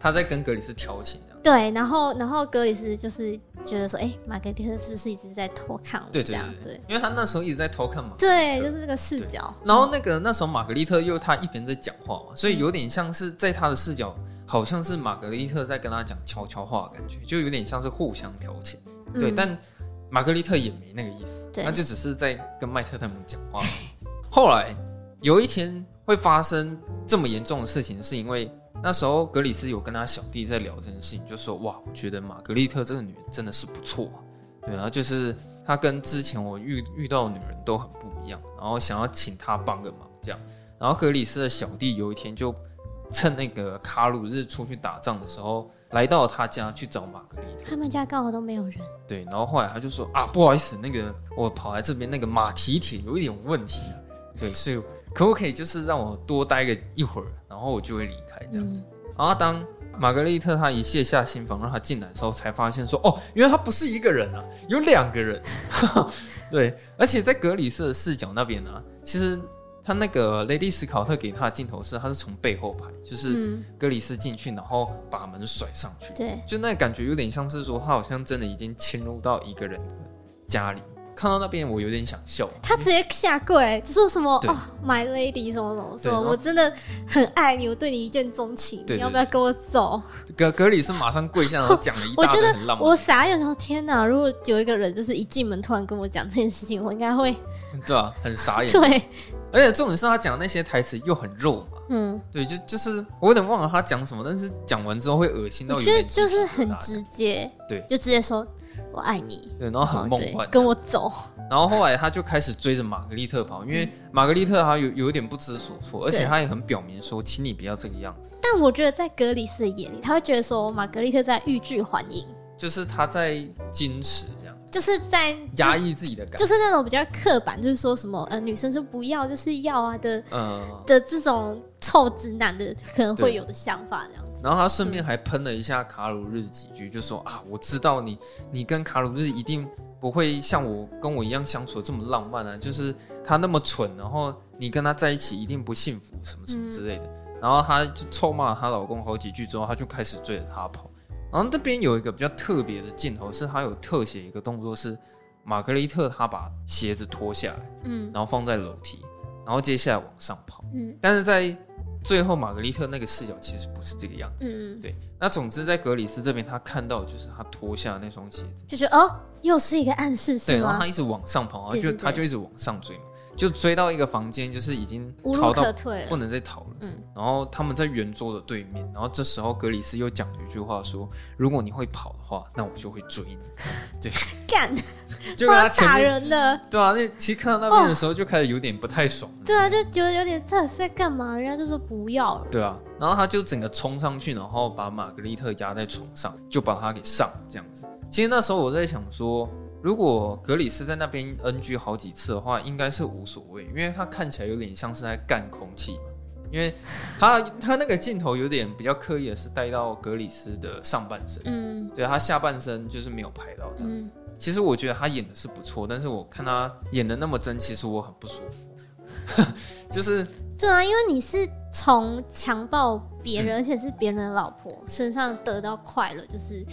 他在跟格里斯调情，对，然后然后格里斯就是觉得说：“哎，玛格丽特是不是一直在偷看我？”对对对，因为他那时候一直在偷看嘛。对，就是这个视角。然后那个那时候玛格丽特又他一边在讲话嘛，所以有点像是在他的视角。好像是玛格丽特在跟他讲悄悄话的感觉，就有点像是互相调情。嗯、对，但玛格丽特也没那个意思，他就只是在跟麦特他们讲话。后来有一天会发生这么严重的事情，是因为那时候格里斯有跟他小弟在聊这件事情，就说：“哇，我觉得玛格丽特这个女人真的是不错啊。”对，然后就是她跟之前我遇遇到的女人都很不一样，然后想要请她帮个忙这样。然后格里斯的小弟有一天就。趁那个卡鲁日出去打仗的时候，来到他家去找玛格丽特。他们家刚好都没有人。对，然后后来他就说啊，不好意思，那个我跑来这边，那个马蹄铁有一点问题啊。对，所以可不可以就是让我多待个一会儿，然后我就会离开这样子。嗯、然后当玛格丽特他一卸下心防让他进来的时候，才发现说哦，原来他不是一个人啊，有两个人。[laughs] 对，而且在格里斯的视角那边呢、啊，其实。他那个雷利斯考特给他的镜头是，他是从背后拍，就是格里斯进去，然后把门甩上去，对，就那感觉有点像是说，他好像真的已经侵入到一个人的家里。看到那边，我有点想笑。他直接下跪，就说什么哦，My Lady 什么什么，说我真的很爱你，我对你一见钟情，你要不要跟我走？格格里斯马上跪下，然后讲了一大堆很浪漫。我傻眼，说天哪！如果有一个人就是一进门突然跟我讲这件事情，我应该会对啊，很傻眼。[laughs] 对，而且重点是他讲的那些台词又很肉嘛。嗯，对，就就是我有点忘了他讲什么，但是讲完之后会恶心到。我觉得就是很直接，对，就直接说。我爱你，对，然后很梦幻，跟我走。然后后来他就开始追着玛格丽特跑，因为玛格丽特她有有一点不知所措，而且她也很表明说，请你不要这个样子。但我觉得在格里斯的眼里，他会觉得说玛格丽特在欲拒还迎，就是他在矜持。就是在压抑自己的感觉，就是那种比较刻板，就是说什么呃，女生就不要就是要啊的，嗯的这种臭直男的可能会有的想法这样子。然后他顺便还喷了一下卡鲁日几句，就说啊，我知道你你跟卡鲁日一定不会像我跟我一样相处的这么浪漫啊，就是他那么蠢，然后你跟他在一起一定不幸福什么什么之类的。嗯、然后他就臭骂她老公好几句之后，他就开始追着她跑。然后这边有一个比较特别的镜头，是他有特写一个动作，是玛格丽特她把鞋子脱下来，嗯，然后放在楼梯，然后接下来往上跑，嗯，但是在最后玛格丽特那个视角其实不是这个样子，嗯，对。那总之在格里斯这边，他看到就是他脱下那双鞋子，就是哦，又是一个暗示？对，然后他一直往上跑，然后就他就一直往上追嘛。就追到一个房间，就是已经逃到不能再逃了。嗯，然后他们在圆桌的对面，然后这时候格里斯又讲了一句话说：“如果你会跑的话，那我就会追你。[laughs] ”对，干，[laughs] 就跟他打人了。对啊，那其实看到那边的时候就开始有点不太爽。对啊，就觉得有点这是在干嘛？人家就说不要了。对啊，然后他就整个冲上去，然后把玛格丽特压在床上，就把他给上了这样子。其实那时候我在想说。如果格里斯在那边 NG 好几次的话，应该是无所谓，因为他看起来有点像是在干空气嘛。因为他他那个镜头有点比较刻意的是带到格里斯的上半身，嗯，对，他下半身就是没有拍到这样子。嗯、其实我觉得他演的是不错，但是我看他演的那么真，其实我很不舒服。[laughs] 就是对啊，因为你是从强暴别人，嗯、而且是别人的老婆身上得到快乐，就是。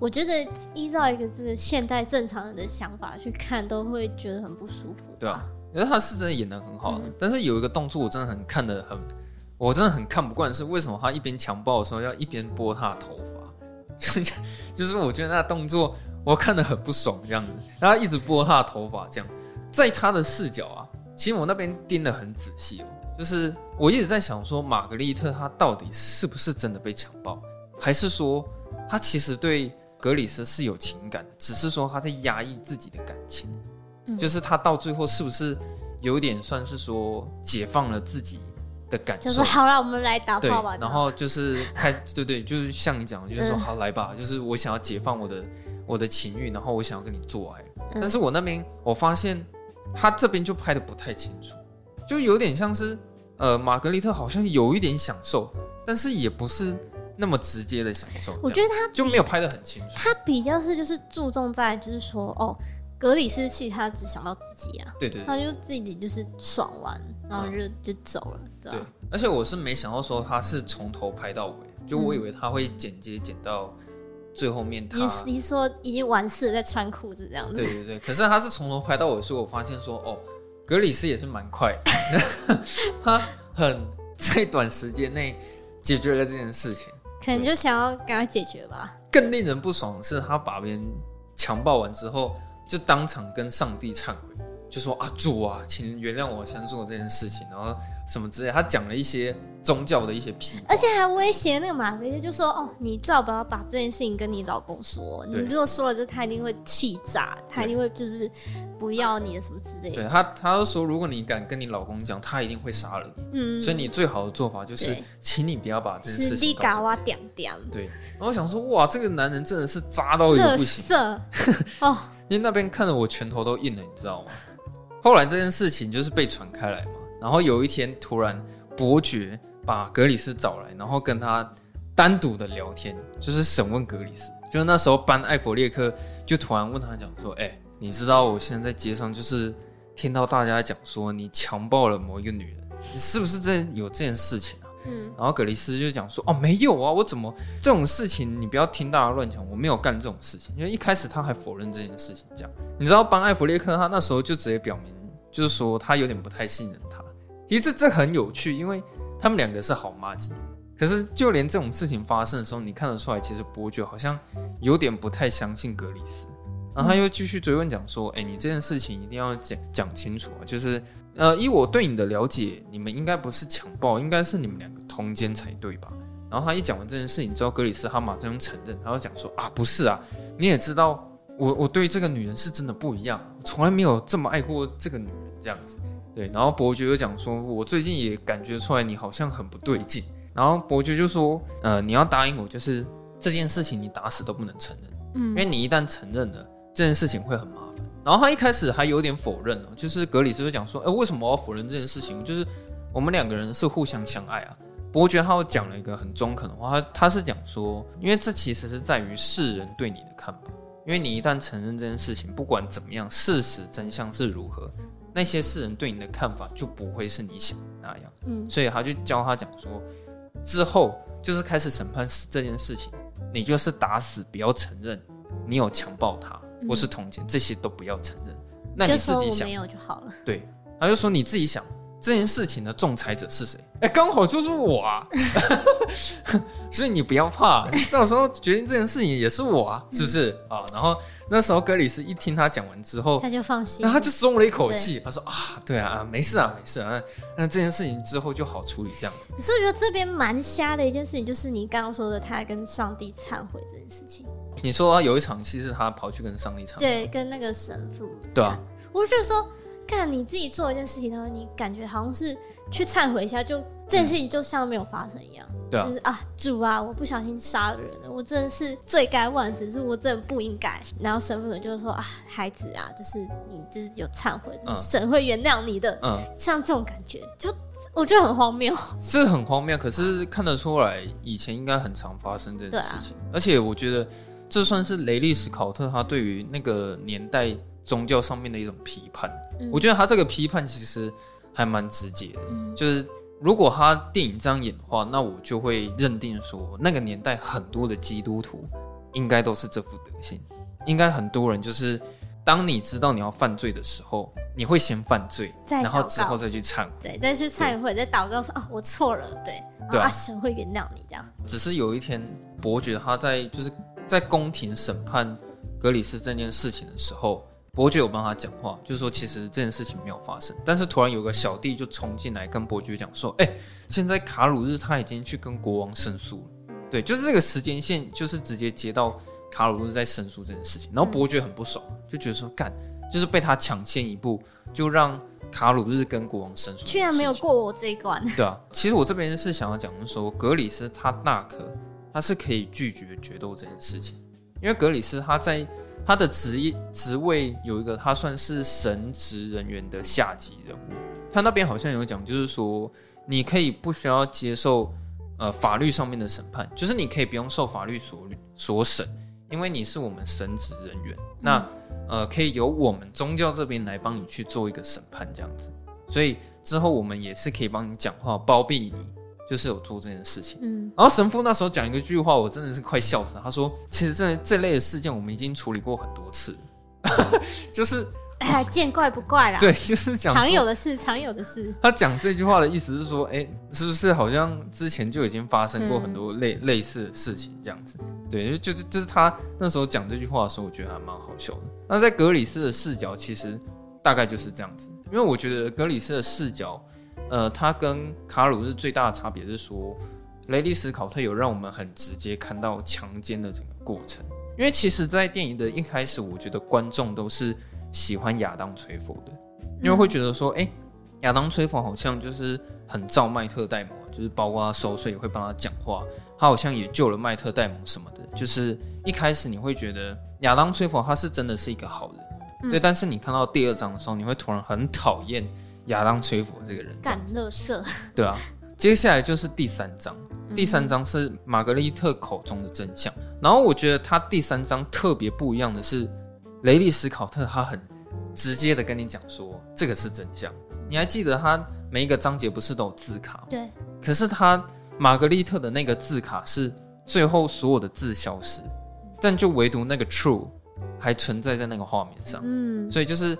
我觉得依照一个这个现代正常人的想法去看，都会觉得很不舒服。对啊，因为他是真的演的很好，嗯、但是有一个动作我真的很看的很，我真的很看不惯，是为什么他一边强暴的时候要一边拨他的头发？[laughs] 就是我觉得那动作我看的很不爽，这样子，然后一直拨他的头发，这样，在他的视角啊，其实我那边盯得很仔细哦，就是我一直在想说，玛格丽特她到底是不是真的被强暴，还是说她其实对。格里斯是有情感的，只是说他在压抑自己的感情，嗯、就是他到最后是不是有点算是说解放了自己的感受？就是好了，我们来打炮吧。然后就是开，[laughs] 对对，就是像你讲，就是说好来吧，就是我想要解放我的我的情欲，然后我想要跟你做爱。嗯、但是我那边我发现他这边就拍的不太清楚，就有点像是呃，玛格丽特好像有一点享受，但是也不是。那么直接的享受，我觉得他就没有拍的很清楚。他比较是就是注重在就是说哦，格里斯其实他只想到自己啊，对对，他就自己就是爽完，然后就就走了，对，而且我是没想到说他是从头拍到尾，就我以为他会剪接剪到最后面。他你你说已经完事了，在穿裤子这样子，对对对。[laughs] 可是他是从头拍到尾，所以我发现说哦，格里斯也是蛮快，[laughs] 他很在短时间内解决了这件事情。可能就想要赶快解决吧。更令人不爽的是，他把别人强暴完之后，就当场跟上帝忏悔，就说：“啊，主啊，请原谅我先做这件事情。”然后。什么之类，他讲了一些宗教的一些屁话，而且还威胁那个玛格丽特，就说：“哦，你最好不要把这件事情跟你老公说，你如果说了，就他一定会气炸，他一定会就是不要你的什么之类的。”对他，他就说：“如果你敢跟你老公讲，他一定会杀了你。”嗯，所以你最好的做法就是，对请你不要把这件事情告诉点点。对，然后我想说，哇，这个男人真的是渣到一个不行哦，[laughs] 因为那边看得我拳头都硬了，你知道吗？后来这件事情就是被传开来嘛。然后有一天，突然伯爵把格里斯找来，然后跟他单独的聊天，就是审问格里斯。就是那时候，班艾弗列克就突然问他讲说：“哎，你知道我现在在街上就是听到大家讲说你强暴了某一个女人，你是不是真有这件事情啊？”嗯，然后格里斯就讲说：“哦，没有啊，我怎么这种事情？你不要听大家乱讲，我没有干这种事情。因为一开始他还否认这件事情，这样你知道，帮艾弗列克他那时候就直接表明，就是说他有点不太信任他。其实这这很有趣，因为他们两个是好麻吉，可是就连这种事情发生的时候，你看得出来，其实伯爵好像有点不太相信格里斯。”然后他又继续追问讲说：“哎，你这件事情一定要讲讲清楚啊！就是，呃，以我对你的了解，你们应该不是强暴，应该是你们两个通奸才对吧？”然后他一讲完这件事情之后，格里斯他马上承认，他就讲说：“啊，不是啊，你也知道，我我对这个女人是真的不一样，我从来没有这么爱过这个女人这样子。”对，然后伯爵又讲说：“我最近也感觉出来你好像很不对劲。”然后伯爵就说：“呃，你要答应我，就是这件事情你打死都不能承认，嗯，因为你一旦承认了。”这件事情会很麻烦，然后他一开始还有点否认哦，就是格里斯就讲说，哎，为什么我要否认这件事情？就是我们两个人是互相相爱啊。伯爵他又讲了一个很中肯的话，他他是讲说，因为这其实是在于世人对你的看法，因为你一旦承认这件事情，不管怎么样，事实真相是如何，那些世人对你的看法就不会是你想的那样。嗯，所以他就教他讲说，之后就是开始审判这件事情，你就是打死不要承认你有强暴他。或是同情，这些都不要承认。那你自己想，没有就好了。对，他就说你自己想，这件事情的仲裁者是谁？哎，刚好就是我啊！[laughs] 所以你不要怕，到时候决定这件事情也是我啊，是不是啊？然后那时候格里斯一听他讲完之后，他就放心，然后他就松了一口气。他说啊，对啊，没事啊，没事啊。那这件事情之后就好处理，这样子。你是不是觉得这边蛮瞎的一件事情，就是你刚刚说的，他跟上帝忏悔这件事情？你说有一场戏是他跑去跟上帝唱，对，跟那个神父。对啊，我就觉得说，看你自己做一件事情的话，你感觉好像是去忏悔一下，就这件事情就像没有发生一样。对、啊、就是啊，主啊，我不小心杀了人了，我真的是罪该万死，是我真的不应该。然后神父呢就是说啊，孩子啊，就是你就是有忏悔，就是、神会原谅你的。嗯，像这种感觉，就我觉得很荒谬，是很荒谬。可是看得出来，以前应该很常发生这件事情，啊、而且我觉得。这算是雷利史考特他对于那个年代宗教上面的一种批判。嗯、我觉得他这个批判其实还蛮直接的，嗯、就是如果他电影这样演的话，那我就会认定说，那个年代很多的基督徒应该都是这副德行。应该很多人就是，当你知道你要犯罪的时候，你会先犯罪，然后之后再去忏悔，对，再去忏悔，再祷告说哦，我错了，对，对啊，神会原谅你这样。只是有一天，伯爵他在就是。在宫廷审判格里斯这件事情的时候，伯爵有帮他讲话，就是说其实这件事情没有发生。但是突然有个小弟就冲进来跟伯爵讲说：“哎，现在卡鲁日他已经去跟国王申诉了。”对，就是这个时间线，就是直接接到卡鲁日在申诉这件事情。然后伯爵很不爽，就觉得说干，就是被他抢先一步，就让卡鲁日跟国王申诉，居然没有过我这一关。对啊，其实我这边是想要讲的说，格里斯他大可。他是可以拒绝决斗这件事情，因为格里斯他在他的职业职位有一个，他算是神职人员的下级人物。他那边好像有讲，就是说你可以不需要接受呃法律上面的审判，就是你可以不用受法律所所审，因为你是我们神职人员。那呃可以由我们宗教这边来帮你去做一个审判这样子，所以之后我们也是可以帮你讲话包庇你。就是有做这件事情，嗯，然后神父那时候讲一个句话，我真的是快笑死了。他说：“其实这这类的事件，我们已经处理过很多次，[laughs] 就是哎，见怪不怪啦。[laughs] ”对，就是讲常有的事，常有的事。他讲这句话的意思是说，哎，是不是好像之前就已经发生过很多类、嗯、类似的事情这样子？对，就是就是他那时候讲这句话的时候，我觉得还蛮好笑的。那在格里斯的视角，其实大概就是这样子，因为我觉得格里斯的视角。呃，他跟卡鲁是最大的差别是说，雷利斯考特有让我们很直接看到强奸的整个过程。因为其实，在电影的一开始，我觉得观众都是喜欢亚当崔佛的，因为会觉得说，哎、欸，亚当崔佛好像就是很照麦特戴蒙，就是包括他收税也会帮他讲话，他好像也救了麦特戴蒙什么的。就是一开始你会觉得亚当崔佛他是真的是一个好人，嗯、对。但是你看到第二章的时候，你会突然很讨厌。亚当·崔佛这个人干乐色，对啊。接下来就是第三章，第三章是玛格丽特口中的真相。然后我觉得他第三章特别不一样的是，雷利·史考特他很直接的跟你讲说这个是真相。你还记得他每一个章节不是都有字卡？对。可是他玛格丽特的那个字卡是最后所有的字消失，但就唯独那个 true 还存在在那个画面上。嗯。所以就是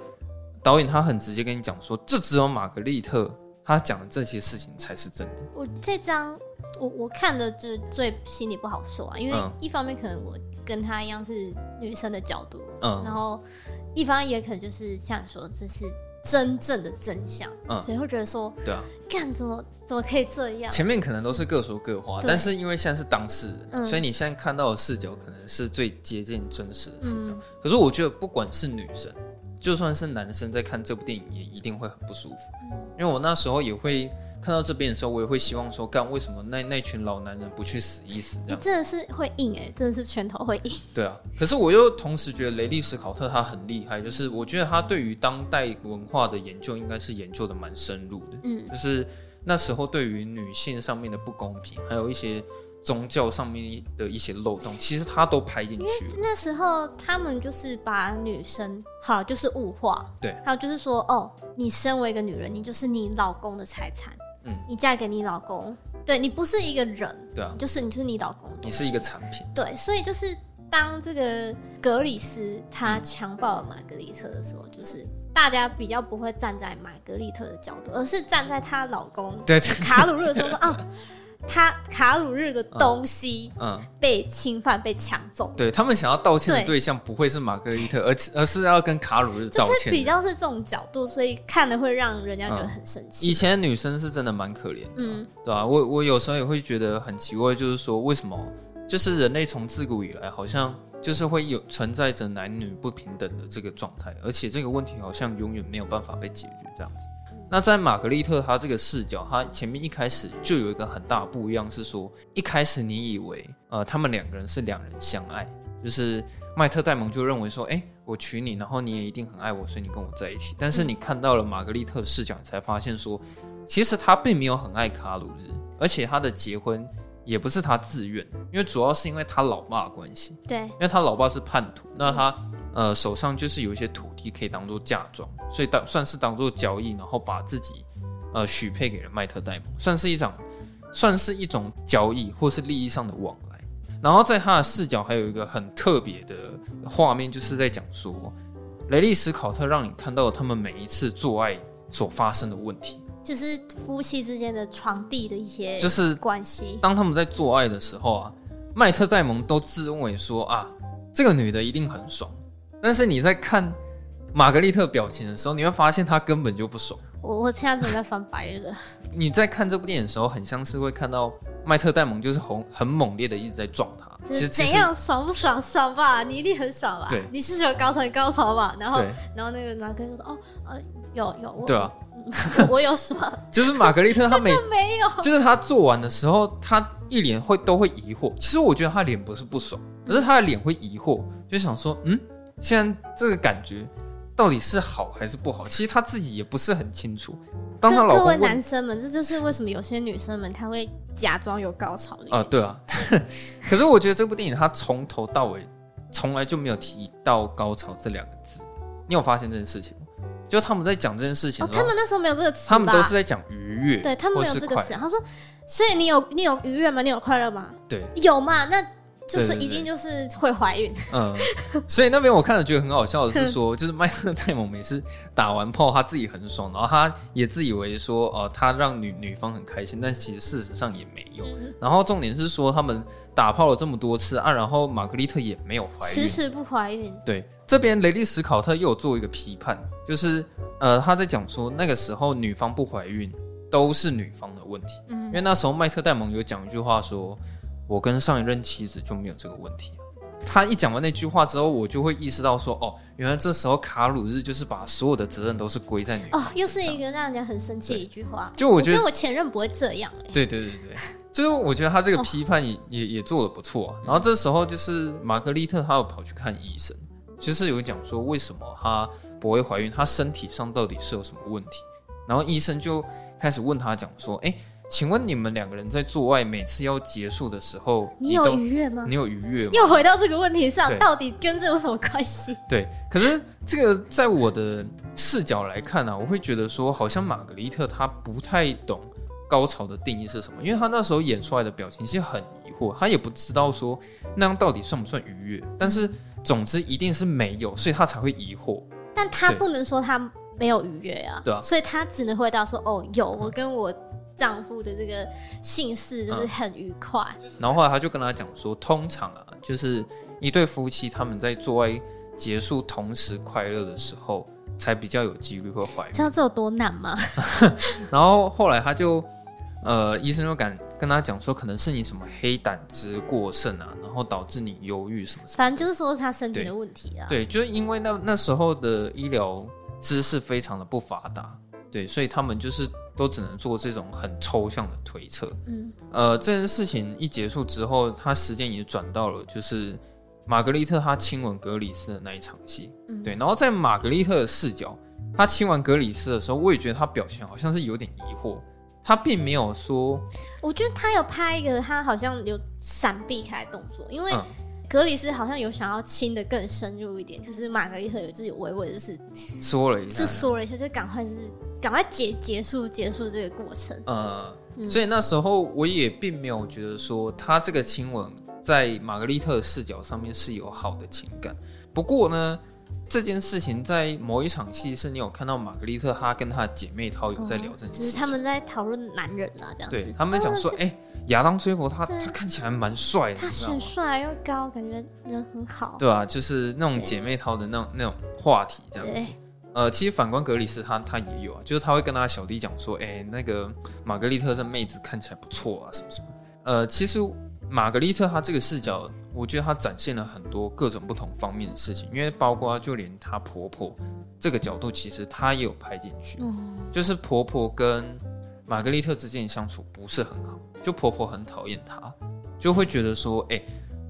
导演他很直接跟你讲说，这只有玛格丽特他讲的这些事情才是真的。我这张我我看的就最心里不好受啊，因为一方面可能我。跟他一样是女生的角度，嗯，然后一方也可能就是像你说，这是真正的真相，嗯，所以会觉得说，对啊，干怎么怎么可以这样？前面可能都是各说各话，但是因为现在是当事人，嗯，所以你现在看到的视角可能是最接近真实的视角。嗯，可是我觉得，不管是女生，就算是男生在看这部电影，也一定会很不舒服，因为我那时候也会。看到这边的时候，我也会希望说，干为什么那那群老男人不去死一死？这样真的是会硬哎、欸，真的是拳头会硬。[laughs] 对啊，可是我又同时觉得雷利·史考特他很厉害，就是我觉得他对于当代文化的研究应该是研究的蛮深入的。嗯，就是那时候对于女性上面的不公平，还有一些宗教上面的一些漏洞，其实他都拍进去。那时候他们就是把女生好就是物化，对，还有就是说哦，你身为一个女人，你就是你老公的财产。嗯，你嫁给你老公，对，你不是一个人，对啊，就是你就是你老公，你是一个产品，对，所以就是当这个格里斯他强暴了玛格丽特的时候，就是大家比较不会站在玛格丽特的角度，而是站在她老公对卡鲁日的时候说啊。他卡鲁日的东西，嗯，被侵犯、嗯、被抢走。对，他们想要道歉的对象不会是玛格丽特，而而是要跟卡鲁日道歉。就是比较是这种角度，所以看的会让人家觉得很生气。以前女生是真的蛮可怜的，嗯，对吧、啊？我我有时候也会觉得很奇怪，就是说为什么，就是人类从自古以来好像就是会有存在着男女不平等的这个状态，而且这个问题好像永远没有办法被解决，这样子。那在玛格丽特她这个视角，她前面一开始就有一个很大的不一样，是说一开始你以为呃他们两个人是两人相爱，就是麦特戴蒙就认为说，哎，我娶你，然后你也一定很爱我，所以你跟我在一起。但是你看到了玛格丽特的视角，你才发现说，其实他并没有很爱卡鲁日，而且他的结婚也不是他自愿，因为主要是因为他老爸的关系。对，因为他老爸是叛徒，那他。呃，手上就是有一些土地可以当做嫁妆，所以当算是当做交易，然后把自己呃许配给了麦特戴蒙，算是一场，算是一种交易或是利益上的往来。然后在他的视角还有一个很特别的画面，就是在讲说雷利斯考特让你看到他们每一次做爱所发生的问题，就是夫妻之间的床地的一些就是关系。当他们在做爱的时候啊，麦特戴蒙都自认为说啊，这个女的一定很爽。但是你在看玛格丽特表情的时候，你会发现她根本就不爽。我我现在正在翻白眼。你在看这部电影的时候，很像是会看到麦特戴蒙就是很很猛烈的一直在撞他。其实怎样爽不爽？爽吧，你一定很爽吧？对，你是有高潮高潮吧？然后然后那个玛格丽特说：“哦，呃，有有。”对啊，我有爽。[laughs] 就是玛格丽特 [laughs] 她没没有，就是她做完的时候，她一脸会都会疑惑。其实我觉得她脸不是不爽，可是她的脸会疑惑，就想说：“嗯。”现在这个感觉到底是好还是不好？其实他自己也不是很清楚。当她老公问，各位男生们，这就是为什么有些女生们她会假装有高潮的啊、呃？对啊。[laughs] 可是我觉得这部电影它从头到尾从来就没有提到高潮这两个字。你有发现这件事情吗？就他们在讲这件事情他们那时候没有这个词，他们都是在讲愉悦，对他们没有这个词。他说：“所以你有你有愉悦吗？你有快乐吗？对，有吗？那。”就是一定就是会怀孕，嗯，所以那边我看了觉得很好笑的是 [laughs] 说，就是麦特戴蒙每次打完炮，他自己很爽，然后他也自以为说，哦、呃，他让女女方很开心，但其实事实上也没有。然后重点是说，他们打炮了这么多次啊，然后玛格丽特也没有怀孕，迟迟不怀孕。对，这边雷利斯考特又有做一个批判，就是呃，他在讲说那个时候女方不怀孕都是女方的问题，嗯，因为那时候麦特戴蒙有讲一句话说。我跟上一任妻子就没有这个问题。他一讲完那句话之后，我就会意识到说，哦，原来这时候卡鲁日就是把所有的责任都是归在女方。哦，又是一个让人家很生气的一句话。就我觉得，我前任不会这样。对对对对，就是我觉得他这个批判也、哦、也也做的不错。啊然后这时候就是玛格丽特，她又跑去看医生，就是有讲说为什么她不会怀孕，她身体上到底是有什么问题。然后医生就开始问他讲说，哎。请问你们两个人在做爱，每次要结束的时候，你有愉悦吗？你有愉悦吗？又回到这个问题上，到底跟这有什么关系？对，可是这个在我的视角来看呢、啊，我会觉得说，好像玛格丽特她不太懂高潮的定义是什么，因为她那时候演出来的表情其实很疑惑，她也不知道说那样到底算不算愉悦。但是总之一定是没有，所以她才会疑惑。但她不能说她没有愉悦啊，对啊，所以她只能回答说：“哦，有，我跟我丈夫的这个姓氏就是很愉快。嗯”然后后来他就跟他讲说：“通常啊，就是一对夫妻他们在做爱结束同时快乐的时候。”才比较有几率会怀孕，知道这有多难吗？[laughs] 然后后来他就，呃，医生就敢跟他讲说，可能是你什么黑胆汁过剩啊，然后导致你忧郁什么什么。反正就是说他身体的问题啊。对，对就是因为那那时候的医疗知识非常的不发达，对，所以他们就是都只能做这种很抽象的推测。嗯，呃，这件事情一结束之后，他时间也转到了就是。玛格丽特她亲吻格里斯的那一场戏，嗯，对，然后在玛格丽特的视角，她亲吻格里斯的时候，我也觉得她表情好像是有点疑惑，他并没有说，我觉得他有拍一个他好像有闪避开的动作，因为格里斯好像有想要亲的更深入一点，可是玛格丽特有自己微微的是说了一下，是说了一下，就赶快是赶快结结束结束这个过程，呃，嗯，所以那时候我也并没有觉得说他这个亲吻。在玛格丽特的视角上面是有好的情感，不过呢，这件事情在某一场戏是你有看到玛格丽特她跟她的姐妹淘有在聊这件事情，就是他们在讨论男人啊，这样子。对，他们讲说，哎、哦，亚当崔佛他他看起来蛮帅的，他很帅又高，感觉人很好。对啊，就是那种姐妹淘的那种那种话题这样子。呃，其实反观格里斯他他也有啊，就是他会跟他小弟讲说，哎，那个玛格丽特这妹子看起来不错啊，什么什么。呃，其实。玛格丽特她这个视角，我觉得她展现了很多各种不同方面的事情，因为包括就连她婆婆这个角度，其实她也有拍进去。嗯，就是婆婆跟玛格丽特之间的相处不是很好，就婆婆很讨厌她，就会觉得说，哎、欸，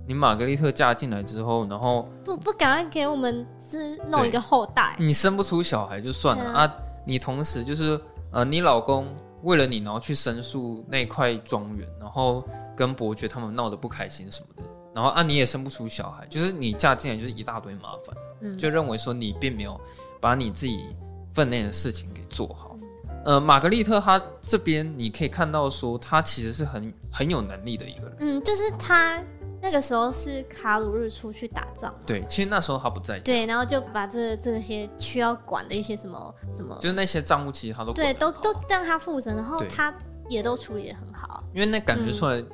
你玛格丽特嫁进来之后，然后不不赶快给我们是弄一个后代，你生不出小孩就算了啊，啊，你同时就是呃，你老公。为了你，然后去申诉那块庄园，然后跟伯爵他们闹得不开心什么的，然后啊你也生不出小孩，就是你嫁进来就是一大堆麻烦，嗯，就认为说你并没有把你自己分内的事情给做好。呃，玛格丽特她这边你可以看到说，她其实是很很有能力的一个人，嗯，就是她。那个时候是卡鲁日出去打仗，对，其实那时候她不在，对，然后就把这这些需要管的一些什么什么，就是那些账务，其实她都对，都都让她负责，然后她也都处理的很好，因为那感觉出来，嗯、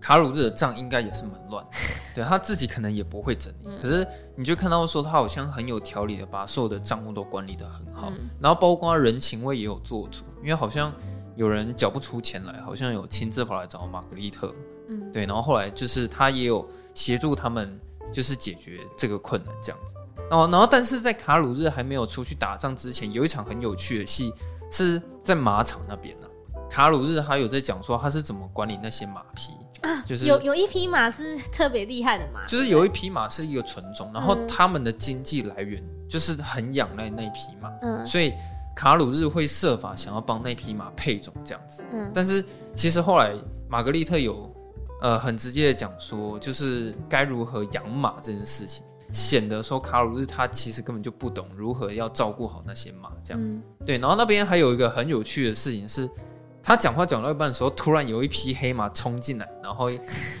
卡鲁日的账应该也是蛮乱，[laughs] 对，他自己可能也不会整理，嗯、可是你就看到说他好像很有条理的把所有的账目都管理的很好，嗯、然后包括人情味也有做足，因为好像有人缴不出钱来，好像有亲自跑来找玛格丽特。嗯，对，然后后来就是他也有协助他们，就是解决这个困难这样子。哦，然后，但是在卡鲁日还没有出去打仗之前，有一场很有趣的戏是在马场那边呢、啊。卡鲁日他有在讲说他是怎么管理那些马匹啊，就是有有一匹马是特别厉害的马，就是有一匹马是一个纯种，然后他们的经济来源就是很仰赖那匹马，嗯，所以卡鲁日会设法想要帮那匹马配种这样子，嗯，但是其实后来玛格丽特有。呃，很直接的讲说，就是该如何养马这件事情，显得说卡鲁日他其实根本就不懂如何要照顾好那些马，这样、嗯、对。然后那边还有一个很有趣的事情是，他讲话讲到一半的时候，突然有一匹黑马冲进来，然后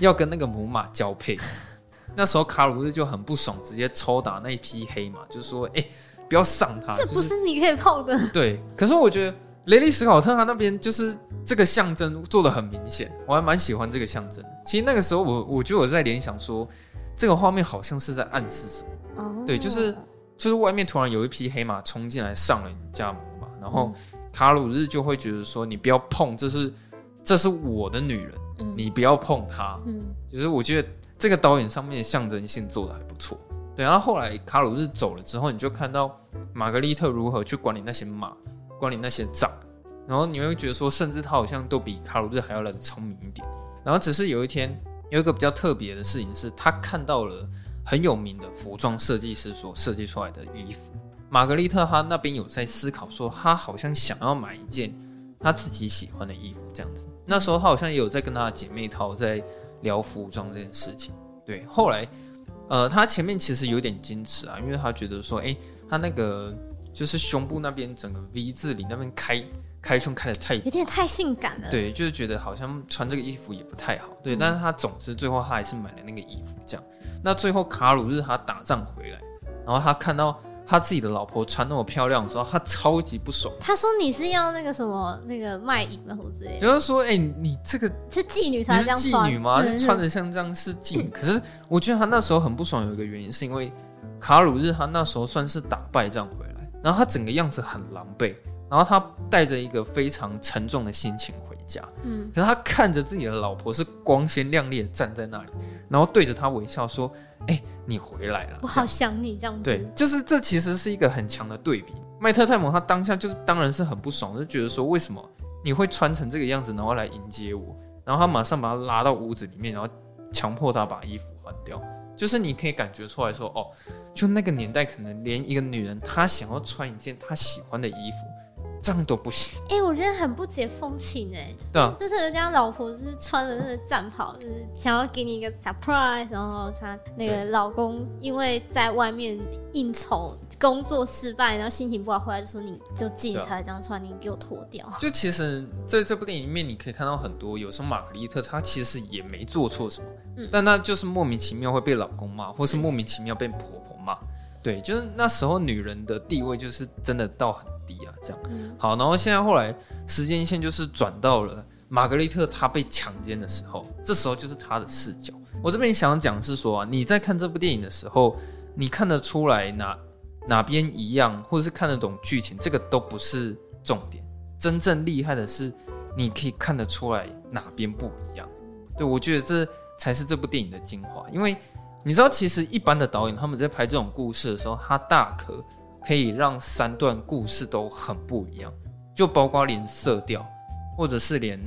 要跟那个母马交配。[laughs] 那时候卡鲁日就很不爽，直接抽打那一匹黑马，就是说，哎、欸，不要上他，这不是你可以泡的。就是、对，可是我觉得。雷利·史考特他那边就是这个象征做的很明显，我还蛮喜欢这个象征。其实那个时候我我觉得我在联想说，这个画面好像是在暗示什么。哦，对，就是就是外面突然有一匹黑马冲进来上了你家母马，然后卡鲁日就会觉得说你不要碰，这是这是我的女人，你不要碰她。嗯，其实我觉得这个导演上面的象征性做的还不错。对，然后后来卡鲁日走了之后，你就看到玛格丽特如何去管理那些马。管理那些账，然后你会觉得说，甚至他好像都比卡鲁日还要来的聪明一点。然后只是有一天，有一个比较特别的事情是，他看到了很有名的服装设计师所设计出来的衣服。玛格丽特她那边有在思考说，她好像想要买一件她自己喜欢的衣服这样子。那时候她好像也有在跟她的姐妹淘在聊服装这件事情。对，后来，呃，她前面其实有点矜持啊，因为她觉得说，诶，她那个。就是胸部那边整个 V 字领那边开开胸开的太有点太性感了。对，就是觉得好像穿这个衣服也不太好。对，但是他总之最后他还是买了那个衣服，这样。那最后卡鲁日他打仗回来，然后他看到。他自己的老婆穿那么漂亮的时候，他超级不爽。他说：“你是要那个什么那个卖淫的，或之类。”就是说：“哎、欸，你这个是妓女才这样穿妓女吗？就穿的像这样是妓女。”可是我觉得他那时候很不爽，有一个原因是因为卡鲁日他那时候算是打败仗回来，然后他整个样子很狼狈，然后他带着一个非常沉重的心情回家。嗯，可是他看着自己的老婆是光鲜亮丽的站在那里，然后对着他微笑说：“哎、欸。”你回来了，我好想你这样子。对，就是这其实是一个很强的对比。麦特泰蒙他当下就是当然是很不爽，就觉得说，为什么你会穿成这个样子，然后来迎接我？然后他马上把他拉到屋子里面，然后强迫他把衣服换掉。就是你可以感觉出来说，哦，就那个年代，可能连一个女人她想要穿一件她喜欢的衣服。这样都不行。哎、欸，我觉得很不解风情哎。对啊，就是人家老婆是穿的那个战袍，就是想要给你一个 surprise，然后他那个老公因为在外面应酬工作失败，然后心情不好回来就说，你就禁止他这样穿，你给我脱掉。就其实在这部电影里面，你可以看到很多，有时候玛格丽特她其实也没做错什么，嗯，但她就是莫名其妙会被老公骂，或是莫名其妙被婆婆骂。对，就是那时候女人的地位就是真的到很。低啊，这样好，然后现在后来时间线就是转到了玛格丽特她被强奸的时候，这时候就是她的视角。我这边想讲是说啊，你在看这部电影的时候，你看得出来哪哪边一样，或者是看得懂剧情，这个都不是重点。真正厉害的是，你可以看得出来哪边不一样。对，我觉得这才是这部电影的精华。因为你知道，其实一般的导演他们在拍这种故事的时候，他大可。可以让三段故事都很不一样，就包括连色调，或者是连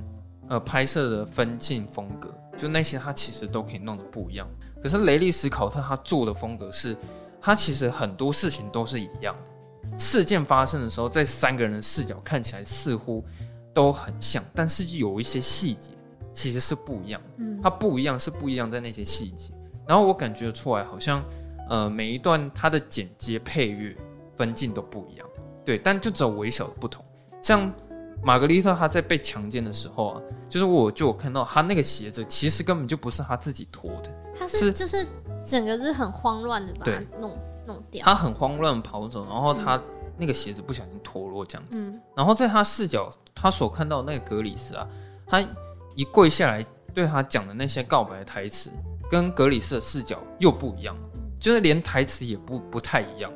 呃拍摄的分镜风格，就那些他其实都可以弄得不一样。可是雷利史考特他做的风格是，他其实很多事情都是一样的。事件发生的时候，在三个人的视角看起来似乎都很像，但是有一些细节其实是不一样的。嗯，它不一样是不一样在那些细节。然后我感觉出来，好像呃每一段它的剪接配乐。分镜都不一样，对，但就只有微小的不同。像玛格丽特她在被强奸的时候啊，就是我就有看到她那个鞋子其实根本就不是她自己脱的，她是，是就是整个是很慌乱的把它弄弄掉。她很慌乱跑走，然后她那个鞋子不小心脱落这样子。嗯，然后在她视角，她所看到那个格里斯啊，她一跪下来对她讲的那些告白的台词，跟格里斯的视角又不一样，就是连台词也不不太一样。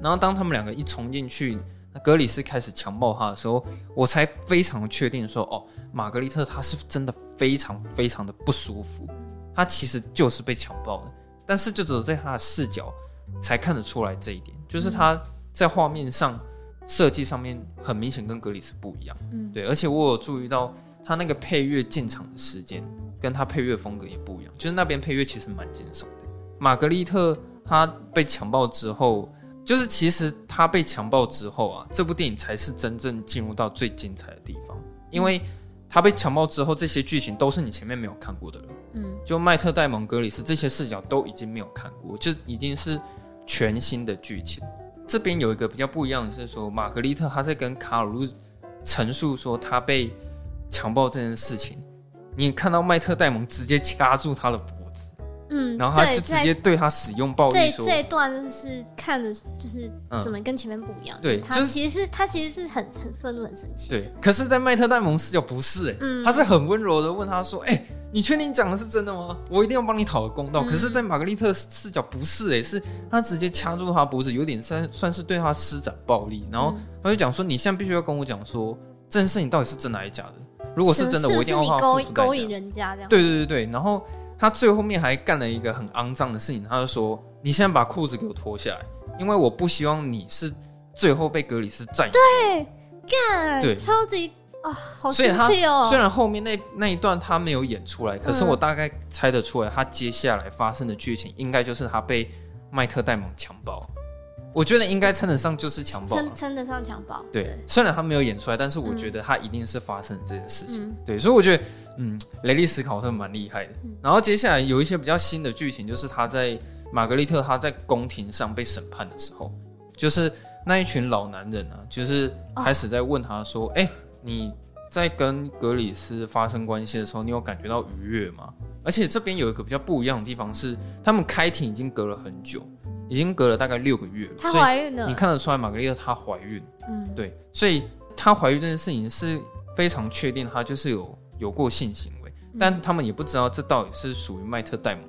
然后当他们两个一冲进去，格里斯开始强暴他的时候，我才非常确定说，哦，玛格丽特她是真的非常非常的不舒服，她其实就是被强暴的，但是就只有在她的视角才看得出来这一点，就是她在画面上设计上面很明显跟格里斯不一样，嗯，对，而且我有注意到他那个配乐进场的时间跟他配乐风格也不一样，就是那边配乐其实蛮惊悚的。玛格丽特她被强暴之后。就是其实他被强暴之后啊，这部电影才是真正进入到最精彩的地方，因为他被强暴之后，这些剧情都是你前面没有看过的了。嗯，就麦特戴蒙格里斯这些视角都已经没有看过，就已经是全新的剧情。这边有一个比较不一样的是说，玛格丽特她在跟卡鲁陈述说她被强暴这件事情，你看到麦特戴蒙直接掐住她的。嗯，然后他就直接对他使用暴力。这这一段是看的，就是怎么跟前面不一样。嗯、对，他其实是他其实是很很愤怒、很生气。对，可是，在麦特戴蒙视角不是哎、欸，嗯、他是很温柔的问他说：“哎、欸，你确定讲的是真的吗？我一定要帮你讨个公道。嗯”可是，在玛格丽特视角不是哎、欸，是他直接掐住他脖子，有点算算是对他施展暴力。然后他就讲说：“你现在必须要跟我讲说，这件事情到底是真的还是假的？如果是真的，我一定要花付出代价。”勾引人家这样。对对对对，然后。他最后面还干了一个很肮脏的事情，他就说：“你现在把裤子给我脱下来，因为我不希望你是最后被格里斯占有。”对，干，对，超级啊，好生气哦！虽然后面那那一段他没有演出来，可是我大概猜得出来，他接下来发生的剧情应该就是他被麦特戴蒙强暴。我觉得应该称得上就是强暴，称称得上强暴。对，对，虽然他没有演出来，但是我觉得他一定是发生了这件事情。嗯、对，所以我觉得，嗯，雷利斯考特蛮厉害的。嗯、然后接下来有一些比较新的剧情，就是他在玛格丽特他在宫廷上被审判的时候，就是那一群老男人啊，就是开始在问他说：“哎、哦欸，你在跟格里斯发生关系的时候，你有感觉到愉悦吗？”而且这边有一个比较不一样的地方是，他们开庭已经隔了很久，已经隔了大概六个月了。她怀孕了，你看得出来玛格丽特她怀孕。嗯，对，所以她怀孕这件事情是非常确定，她就是有有过性行为，嗯、但他们也不知道这到底是属于麦特戴蒙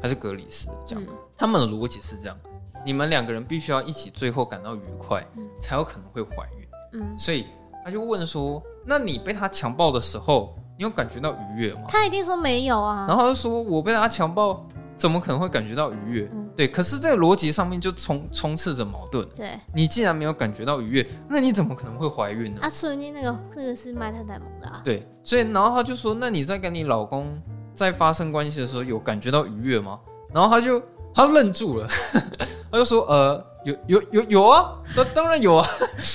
还是格里斯这样。嗯、他们的逻辑是这样。你们两个人必须要一起，最后感到愉快，嗯、才有可能会怀孕。嗯，所以他就问说：“那你被他强暴的时候，你有感觉到愉悦吗？”他一定说没有啊。然后他就说：“我被他强暴，怎么可能会感觉到愉悦？”嗯，对。可是这个逻辑上面就充充斥着矛盾。对，你既然没有感觉到愉悦，那你怎么可能会怀孕呢？啊，所以那个那个是麦特戴蒙的啊。对，所以然后他就说：“那你在跟你老公在发生关系的时候，有感觉到愉悦吗？”然后他就他愣住了，[laughs] 他就说：“呃。”有有有有啊，那当然有啊。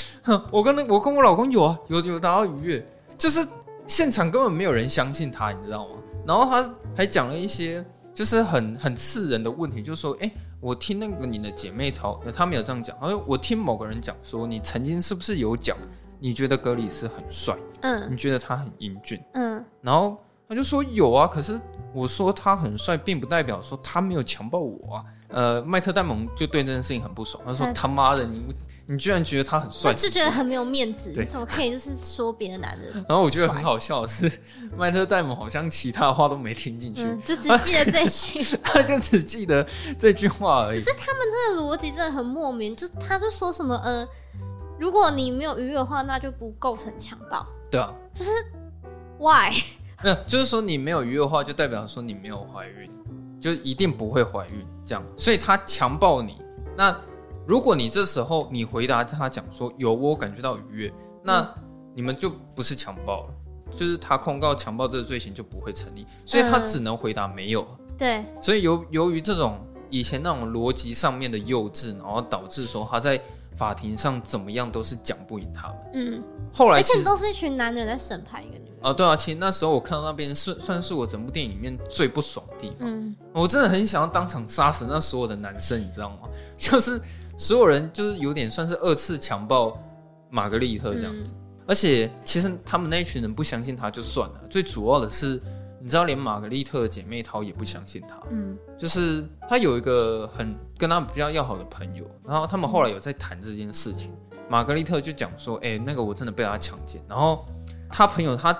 [laughs] 我跟那我跟我老公有啊，有有达到愉悦，就是现场根本没有人相信他，你知道吗？然后他还讲了一些就是很很刺人的问题，就是说，哎、欸，我听那个你的姐妹淘，她没有这样讲，他说我听某个人讲说，你曾经是不是有讲，你觉得格里斯很帅，嗯，你觉得他很英俊，嗯，然后他就说有啊，可是我说他很帅，并不代表说他没有强暴我啊。呃，麦特戴蒙就对这件事情很不爽，他说：“他妈的，你你居然觉得他很帅，就觉得很没有面子，你怎么可以就是说别的男人？[laughs] ”然后我觉得很好笑的是，麦特戴蒙好像其他话都没听进去，就只记得这句，[laughs] 他就只记得这句话而已。可是他们这个逻辑真的很莫名，就他就说什么呃，如果你没有愉悦的话，那就不构成强暴。对啊，就是 why？没有，就是说你没有愉悦的话，就代表说你没有怀孕。就一定不会怀孕，这样，所以他强暴你。那如果你这时候你回答他讲说有我感觉到愉悦，那你们就不是强暴了，就是他控告强暴这个罪行就不会成立，所以他只能回答没有。对，所以由由于这种以前那种逻辑上面的幼稚，然后导致说他在法庭上怎么样都是讲不赢他们。嗯，后来而且都是一群男人在审判一个女。啊，对啊，其实那时候我看到那边算算是我整部电影里面最不爽的地方。嗯，我真的很想要当场杀死那所有的男生，你知道吗？[laughs] 就是所有人就是有点算是二次强暴玛格丽特这样子。嗯、而且其实他们那一群人不相信他就算了，最主要的是你知道，连玛格丽特的姐妹淘也不相信他。嗯，就是他有一个很跟他比较要好的朋友，然后他们后来有在谈这件事情。玛格丽特就讲说：“哎、欸，那个我真的被他强奸。”然后他朋友他。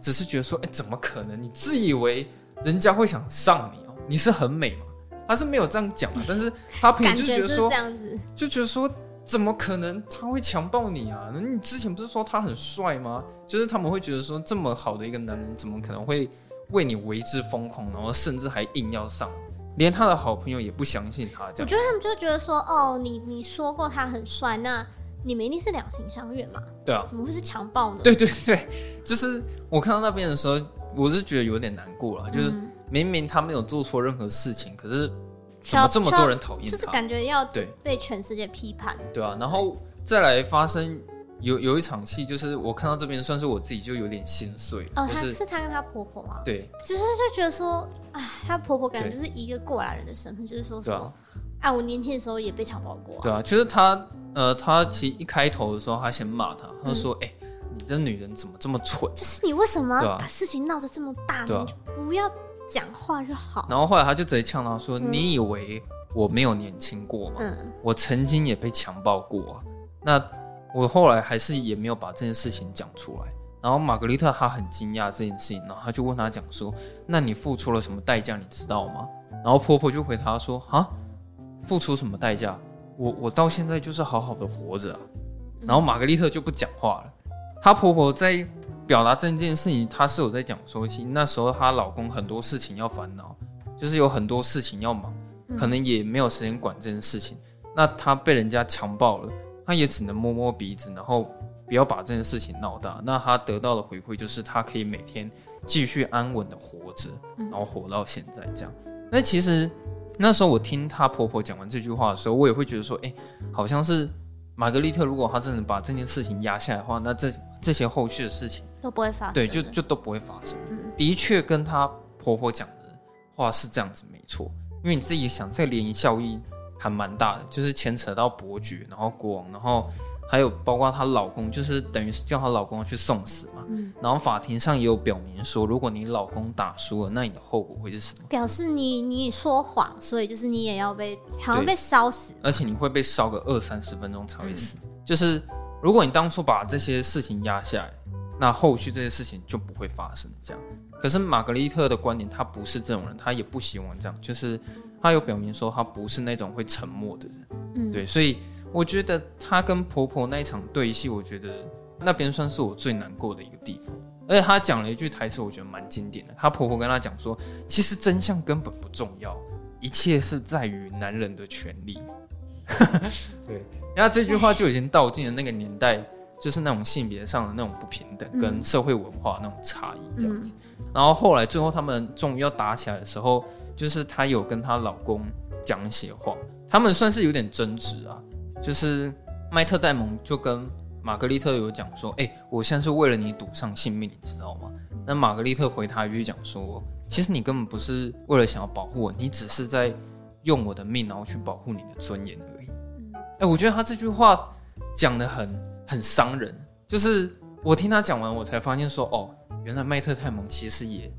只是觉得说，哎、欸，怎么可能？你自以为人家会想上你哦？你是很美吗？他是没有这样讲的，但是他朋友就觉得说，这样子就觉得说，怎么可能他会强暴你啊？那你之前不是说他很帅吗？就是他们会觉得说，这么好的一个男人，怎么可能会为你为之疯狂，然后甚至还硬要上？连他的好朋友也不相信他这样。我觉得他们就觉得说，哦，你你说过他很帅，那。你们一定是两情相悦嘛？对啊，怎么会是强暴呢？对对对，[laughs] 就是我看到那边的时候，我是觉得有点难过了。嗯、就是明明他没有做错任何事情，可是怎么这么多人讨厌他？就是感觉要对被全世界批判。对，对啊，然后再来发生有有一场戏，就是我看到这边算是我自己就有点心碎。哦，就是、她是她跟她婆婆吗？对，就是就觉得说，哎，她婆婆感觉就是一个过来人的身份，就是说什么。啊，我年轻的时候也被强暴过、啊。对啊，就是她，呃，她其实一开头的时候，她先骂她，她说：“哎、嗯欸，你这女人怎么这么蠢？就是你为什么把事情闹得这么大呢？啊、你就不要讲话就好。”然后后来她就直接呛到说：“嗯、你以为我没有年轻过吗？嗯、我曾经也被强暴过、啊。那我后来还是也没有把这件事情讲出来。”然后玛格丽特她很惊讶这件事情，然后她就问他讲说：“那你付出了什么代价？你知道吗？”然后婆婆就回答说：“啊。”付出什么代价？我我到现在就是好好的活着啊。然后玛格丽特就不讲话了。她婆婆在表达这件事情，她是有在讲说，其实那时候她老公很多事情要烦恼，就是有很多事情要忙，可能也没有时间管这件事情。那她被人家强暴了，她也只能摸摸鼻子，然后不要把这件事情闹大。那他得到的回馈就是，他可以每天继续安稳的活着，然后活到现在这样。那其实。那时候我听她婆婆讲完这句话的时候，我也会觉得说，哎、欸，好像是玛格丽特，如果她真的把这件事情压下来的话，那这这些后续的事情都不会发生，对，就就都不会发生。嗯，的确跟她婆婆讲的话是这样子，没错。因为你自己想，这涟漪效应还蛮大的，就是牵扯到伯爵，然后国王，然后还有包括她老公，就是等于是叫她老公去送死嘛。嗯。然后法庭上也有表明说，如果你老公打输了，那你的后果会是什么？表示你你说谎，所以就是你也要被好像被烧死，而且你会被烧个二三十分钟才会死。嗯、就是如果你当初把这些事情压下来，那后续这些事情就不会发生这样。可是玛格丽特的观点，她不是这种人，她也不希望这样，就是。她有表明说，她不是那种会沉默的人，嗯，对，所以我觉得她跟婆婆那一场对戏，我觉得那边算是我最难过的一个地方。而且她讲了一句台词，我觉得蛮经典的。她婆婆跟她讲说，其实真相根本不重要，一切是在于男人的权利。[laughs] 对，然后这句话就已经道尽了那个年代，就是那种性别上的那种不平等，跟社会文化那种差异这样子。然后后来最后他们终于要打起来的时候。就是她有跟她老公讲一些话，他们算是有点争执啊。就是麦特戴蒙就跟玛格丽特有讲说：“哎、欸，我现在是为了你赌上性命，你知道吗？”那玛格丽特回他一句讲说：“其实你根本不是为了想要保护我，你只是在用我的命，然后去保护你的尊严而已。”哎、欸，我觉得他这句话讲的很很伤人。就是我听他讲完，我才发现说：“哦，原来麦特戴蒙其实也。”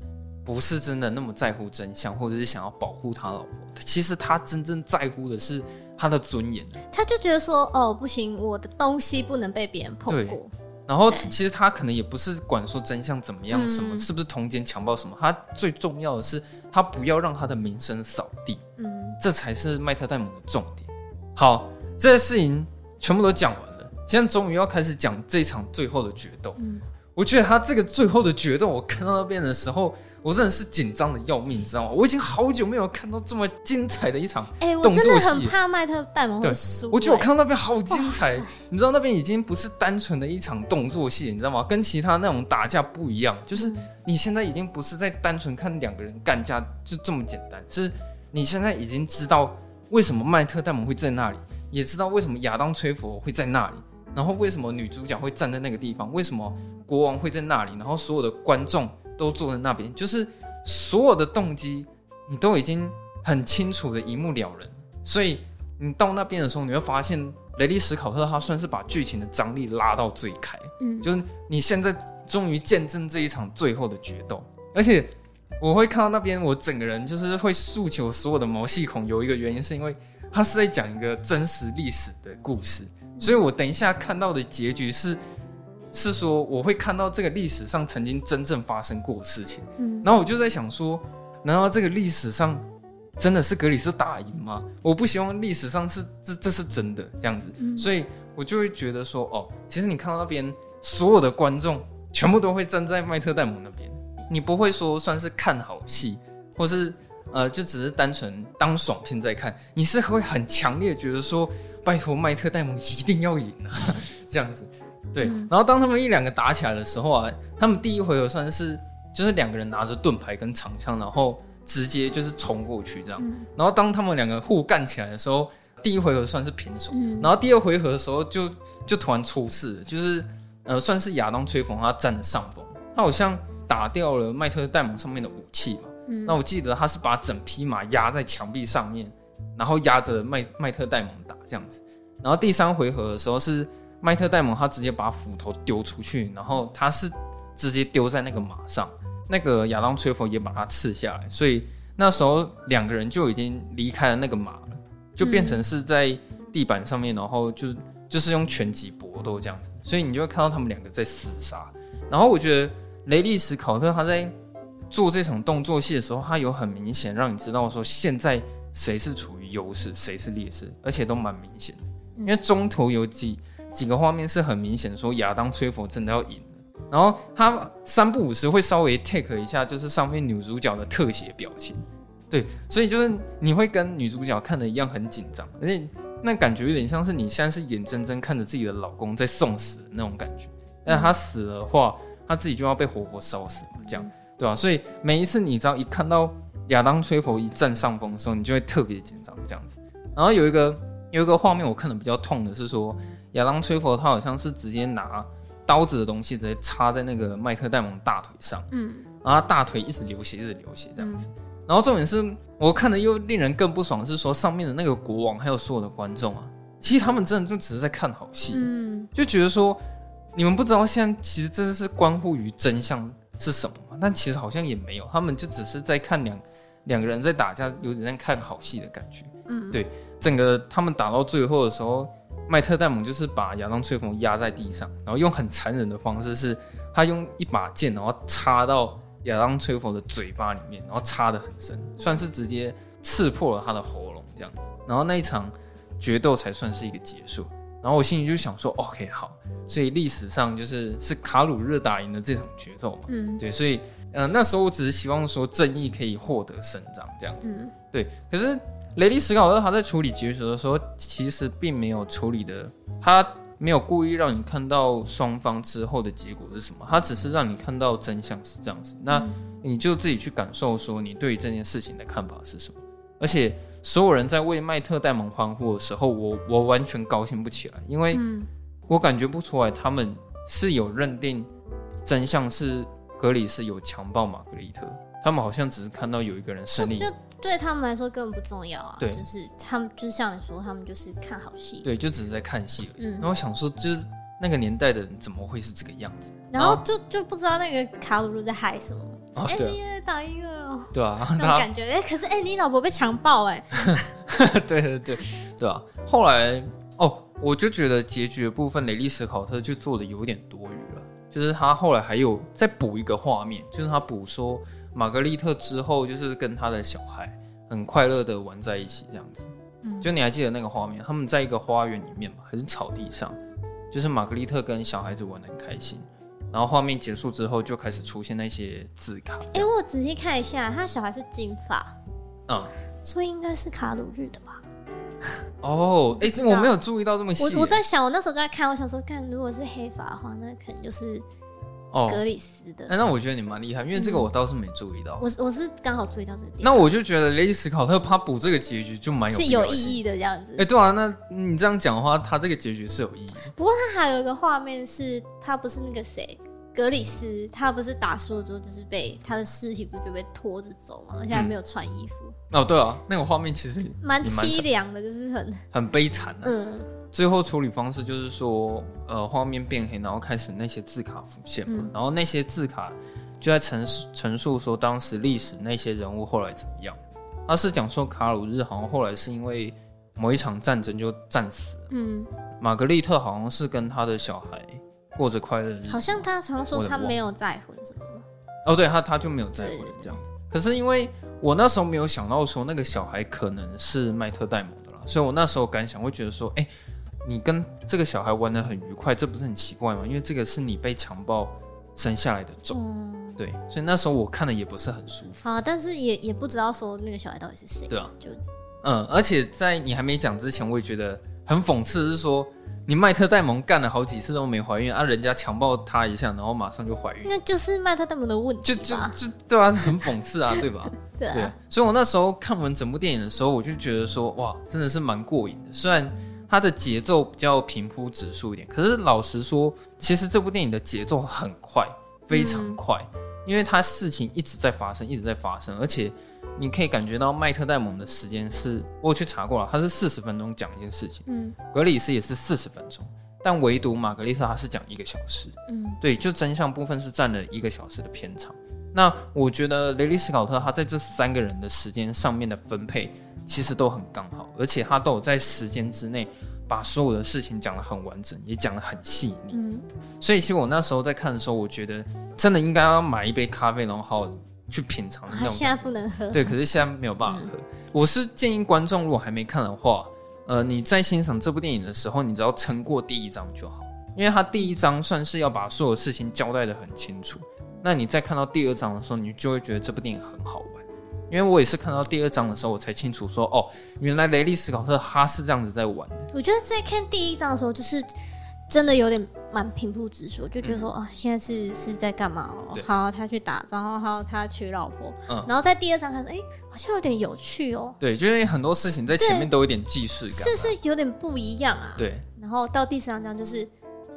不是真的那么在乎真相，或者是想要保护他老婆。其实他真正在乎的是他的尊严。他就觉得说：“哦，不行，我的东西不能被别人碰过。”然后其实他可能也不是管说真相怎么样，什么是不是通奸强暴什么。他最重要的是，他不要让他的名声扫地。嗯，这才是麦特戴姆的重点。好，这些事情全部都讲完了，现在终于要开始讲这场最后的决斗。嗯，我觉得他这个最后的决斗，我看到那边的时候。我真的是紧张的要命，你知道吗？我已经好久没有看到这么精彩的一场动作戏。哎，我真的很怕麦特戴蒙会输。我觉得我看到那边好精彩，你知道那边已经不是单纯的一场动作戏，你知道吗？跟其他那种打架不一样，就是你现在已经不是在单纯看两个人干架就这么简单，是你现在已经知道为什么麦特戴蒙会在那里，也知道为什么亚当崔佛会在那里，然后为什么女主角会站在那个地方，为什么国王会在那里，然后所有的观众。都坐在那边，就是所有的动机你都已经很清楚的一目了然，所以你到那边的时候，你会发现雷利史考特他算是把剧情的张力拉到最开，嗯，就是你现在终于见证这一场最后的决斗，而且我会看到那边，我整个人就是会竖起我所有的毛细孔，有一个原因是因为他是在讲一个真实历史的故事，所以我等一下看到的结局是。是说我会看到这个历史上曾经真正发生过的事情，嗯，然后我就在想说，难道这个历史上真的是格里斯打赢吗？我不希望历史上是这这是真的这样子，嗯，所以我就会觉得说，哦，其实你看到那边所有的观众全部都会站在麦特戴蒙那边，你不会说算是看好戏，或是呃就只是单纯当爽片在看，你是会很强烈觉得说，拜托麦特戴蒙一定要赢啊，这样子。对，然后当他们一两个打起来的时候啊，他们第一回合算是就是两个人拿着盾牌跟长枪，然后直接就是冲过去这样。然后当他们两个互干起来的时候，第一回合算是平手，然后第二回合的时候就就突然出事，就是呃算是亚当吹风他占了上风，他好像打掉了麦特戴蒙上面的武器嘛。那我记得他是把整匹马压在墙壁上面，然后压着麦麦特戴蒙打这样子。然后第三回合的时候是。麦特戴蒙他直接把斧头丢出去，然后他是直接丢在那个马上，那个亚当崔佛也把他刺下来，所以那时候两个人就已经离开了那个马了，就变成是在地板上面，然后就就是用拳击搏斗这样子，所以你就会看到他们两个在厮杀。然后我觉得雷利史考特他在做这场动作戏的时候，他有很明显让你知道说现在谁是处于优势，谁是劣势，而且都蛮明显的，因为中途有几。[laughs] 几个画面是很明显，说亚当崔佛真的要赢了，然后他三不五时会稍微 take 一下，就是上面女主角的特写表情，对，所以就是你会跟女主角看的一样很紧张，而且那感觉有点像是你现在是眼睁睁看着自己的老公在送死的那种感觉，但他死了的话，他自己就要被活活烧死，这样对吧、所以每一次你只要一看到亚当崔佛一占上风的时候，你就会特别紧张这样子。然后有一个有一个画面我看的比较痛的是说。亚当崔佛他好像是直接拿刀子的东西直接插在那个麦特戴蒙大腿上，嗯，然后他大腿一直流血，一直流血这样子，然后重点是我看的又令人更不爽，是说上面的那个国王还有所有的观众啊，其实他们真的就只是在看好戏，嗯，就觉得说你们不知道现在其实真的是关乎于真相是什么吗？但其实好像也没有，他们就只是在看两两个人在打架，有点像看好戏的感觉，嗯，对，整个他们打到最后的时候，麦特戴蒙就是把亚当崔佛压在地上，然后用很残忍的方式是，他用一把剑然后插到。亚当·崔佛的嘴巴里面，然后插得很深，算是直接刺破了他的喉咙这样子，然后那一场决斗才算是一个结束。然后我心里就想说，OK，好，所以历史上就是是卡鲁日打赢了这场决斗嘛，嗯，对，所以呃那时候我只是希望说正义可以获得伸张这样子，嗯，对。可是雷利·史考特他在处理结局的时候，其实并没有处理的他。没有故意让你看到双方之后的结果是什么，他只是让你看到真相是这样子，那你就自己去感受说你对于这件事情的看法是什么。而且所有人在为麦特戴蒙欢呼的时候，我我完全高兴不起来，因为我感觉不出来他们是有认定真相是格里斯有强暴玛格丽特，他们好像只是看到有一个人胜利。对他们来说根本不重要啊，对，就是他们就是像你说，他们就是看好戏，对，就只是在看戏。嗯，然后我想说，就是那个年代的人怎么会是这个样子？然后就就不知道那个卡鲁鲁在嗨什么。哎，你也打赢了，对啊，那种感觉。哎，可是哎，你老婆被强暴哎。[laughs] 对对对对啊！后来哦，我就觉得结局的部分，雷利斯考特就做的有点多余了。就是他后来还有再补一个画面，就是他补说。玛格丽特之后就是跟他的小孩很快乐的玩在一起，这样子。嗯，就你还记得那个画面？他们在一个花园里面嘛，还是草地上？就是玛格丽特跟小孩子玩的很开心。然后画面结束之后，就开始出现那些字卡。哎、欸，我仔细看一下，他小孩是金发，嗯，所以应该是卡鲁日的吧？哦，哎、欸，这我没有注意到这么细。我我在想，我那时候就在看，我想说，看如果是黑发的话，那可能就是。哦，格里斯的。哎那我觉得你蛮厉害，因为这个我倒是没注意到。我我是刚好注意到这个点。那我就觉得雷迪斯考特他补这个结局就蛮有是有意义的这样子。哎，对啊，那你这样讲的话，他这个结局是有意义。不过他还有一个画面是，他不是那个谁，格里斯，他不是打输了之后就是被他的尸体不就被拖着走嘛？而且还没有穿衣服。哦，对啊，那个画面其实蛮凄凉的，就是很很悲惨的。嗯。最后处理方式就是说，呃，画面变黑，然后开始那些字卡浮现嘛，嗯、然后那些字卡就在陈陈述说当时历史那些人物后来怎么样。他是讲说卡鲁日好像后来是因为某一场战争就战死了，嗯，玛格丽特好像是跟他的小孩过着快乐日子，好像他常说他没有再婚什么的。哦，对他他就没有再婚这样子。可是因为我那时候没有想到说那个小孩可能是麦特戴蒙的了，所以我那时候感想会觉得说，哎、欸。你跟这个小孩玩的很愉快，这不是很奇怪吗？因为这个是你被强暴生下来的种，嗯、对，所以那时候我看的也不是很舒服啊。但是也也不知道说那个小孩到底是谁，对啊，就嗯，而且在你还没讲之前，我也觉得很讽刺，是说你麦特戴蒙干了好几次都没怀孕啊，人家强暴他一下，然后马上就怀孕，那就是麦特戴蒙的问题，就就就对啊，很讽刺啊，对吧？对，啊对，所以我那时候看完整部电影的时候，我就觉得说哇，真的是蛮过瘾的，虽然。它的节奏比较平铺直述一点，可是老实说，其实这部电影的节奏很快，非常快，嗯、因为它事情一直在发生，一直在发生，而且你可以感觉到麦特戴蒙的时间是，我去查过了，他是四十分钟讲一件事情，嗯，格里斯也是四十分钟，但唯独玛格丽特他是讲一个小时，嗯，对，就真相部分是占了一个小时的片长。那我觉得雷利斯考特他在这三个人的时间上面的分配。其实都很刚好，而且他都有在时间之内把所有的事情讲得很完整，也讲得很细腻。嗯，所以其实我那时候在看的时候，我觉得真的应该要买一杯咖啡，然后好好去品尝那种。现在不能喝。对，可是现在没有办法喝。嗯，我是建议观众如果还没看的话，呃，你在欣赏这部电影的时候，你只要撑过第一章就好，因为他第一章算是要把所有事情交代得很清楚。那你再看到第二章的时候，你就会觉得这部电影很好玩。因为我也是看到第二章的时候，我才清楚说，哦，原来雷利斯考特他是这样子在玩的。我觉得在看第一章的时候，就是真的有点蛮平铺直叙，就觉得说，啊、嗯哦，现在是是在干嘛？哦，好，他去打仗，然后还有他娶老婆。嗯。然后在第二章开始，哎，好像有点有趣哦。对，就因为很多事情在前面都有点既视感，是是有点不一样啊。对。然后到第三章就是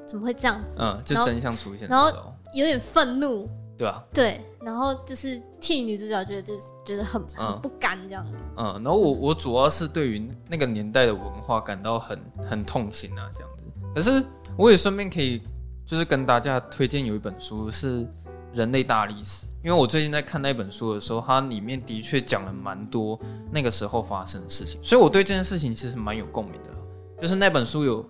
怎么会这样子？嗯，就真相出现的时候，然后有点愤怒。对吧？对，然后就是替女主角觉得就是觉得很很不甘这样。嗯，然后我我主要是对于那个年代的文化感到很很痛心啊，这样子。可是我也顺便可以就是跟大家推荐有一本书是《人类大历史》，因为我最近在看那本书的时候，它里面的确讲了蛮多那个时候发生的事情，所以我对这件事情其实蛮有共鸣的。就是那本书有。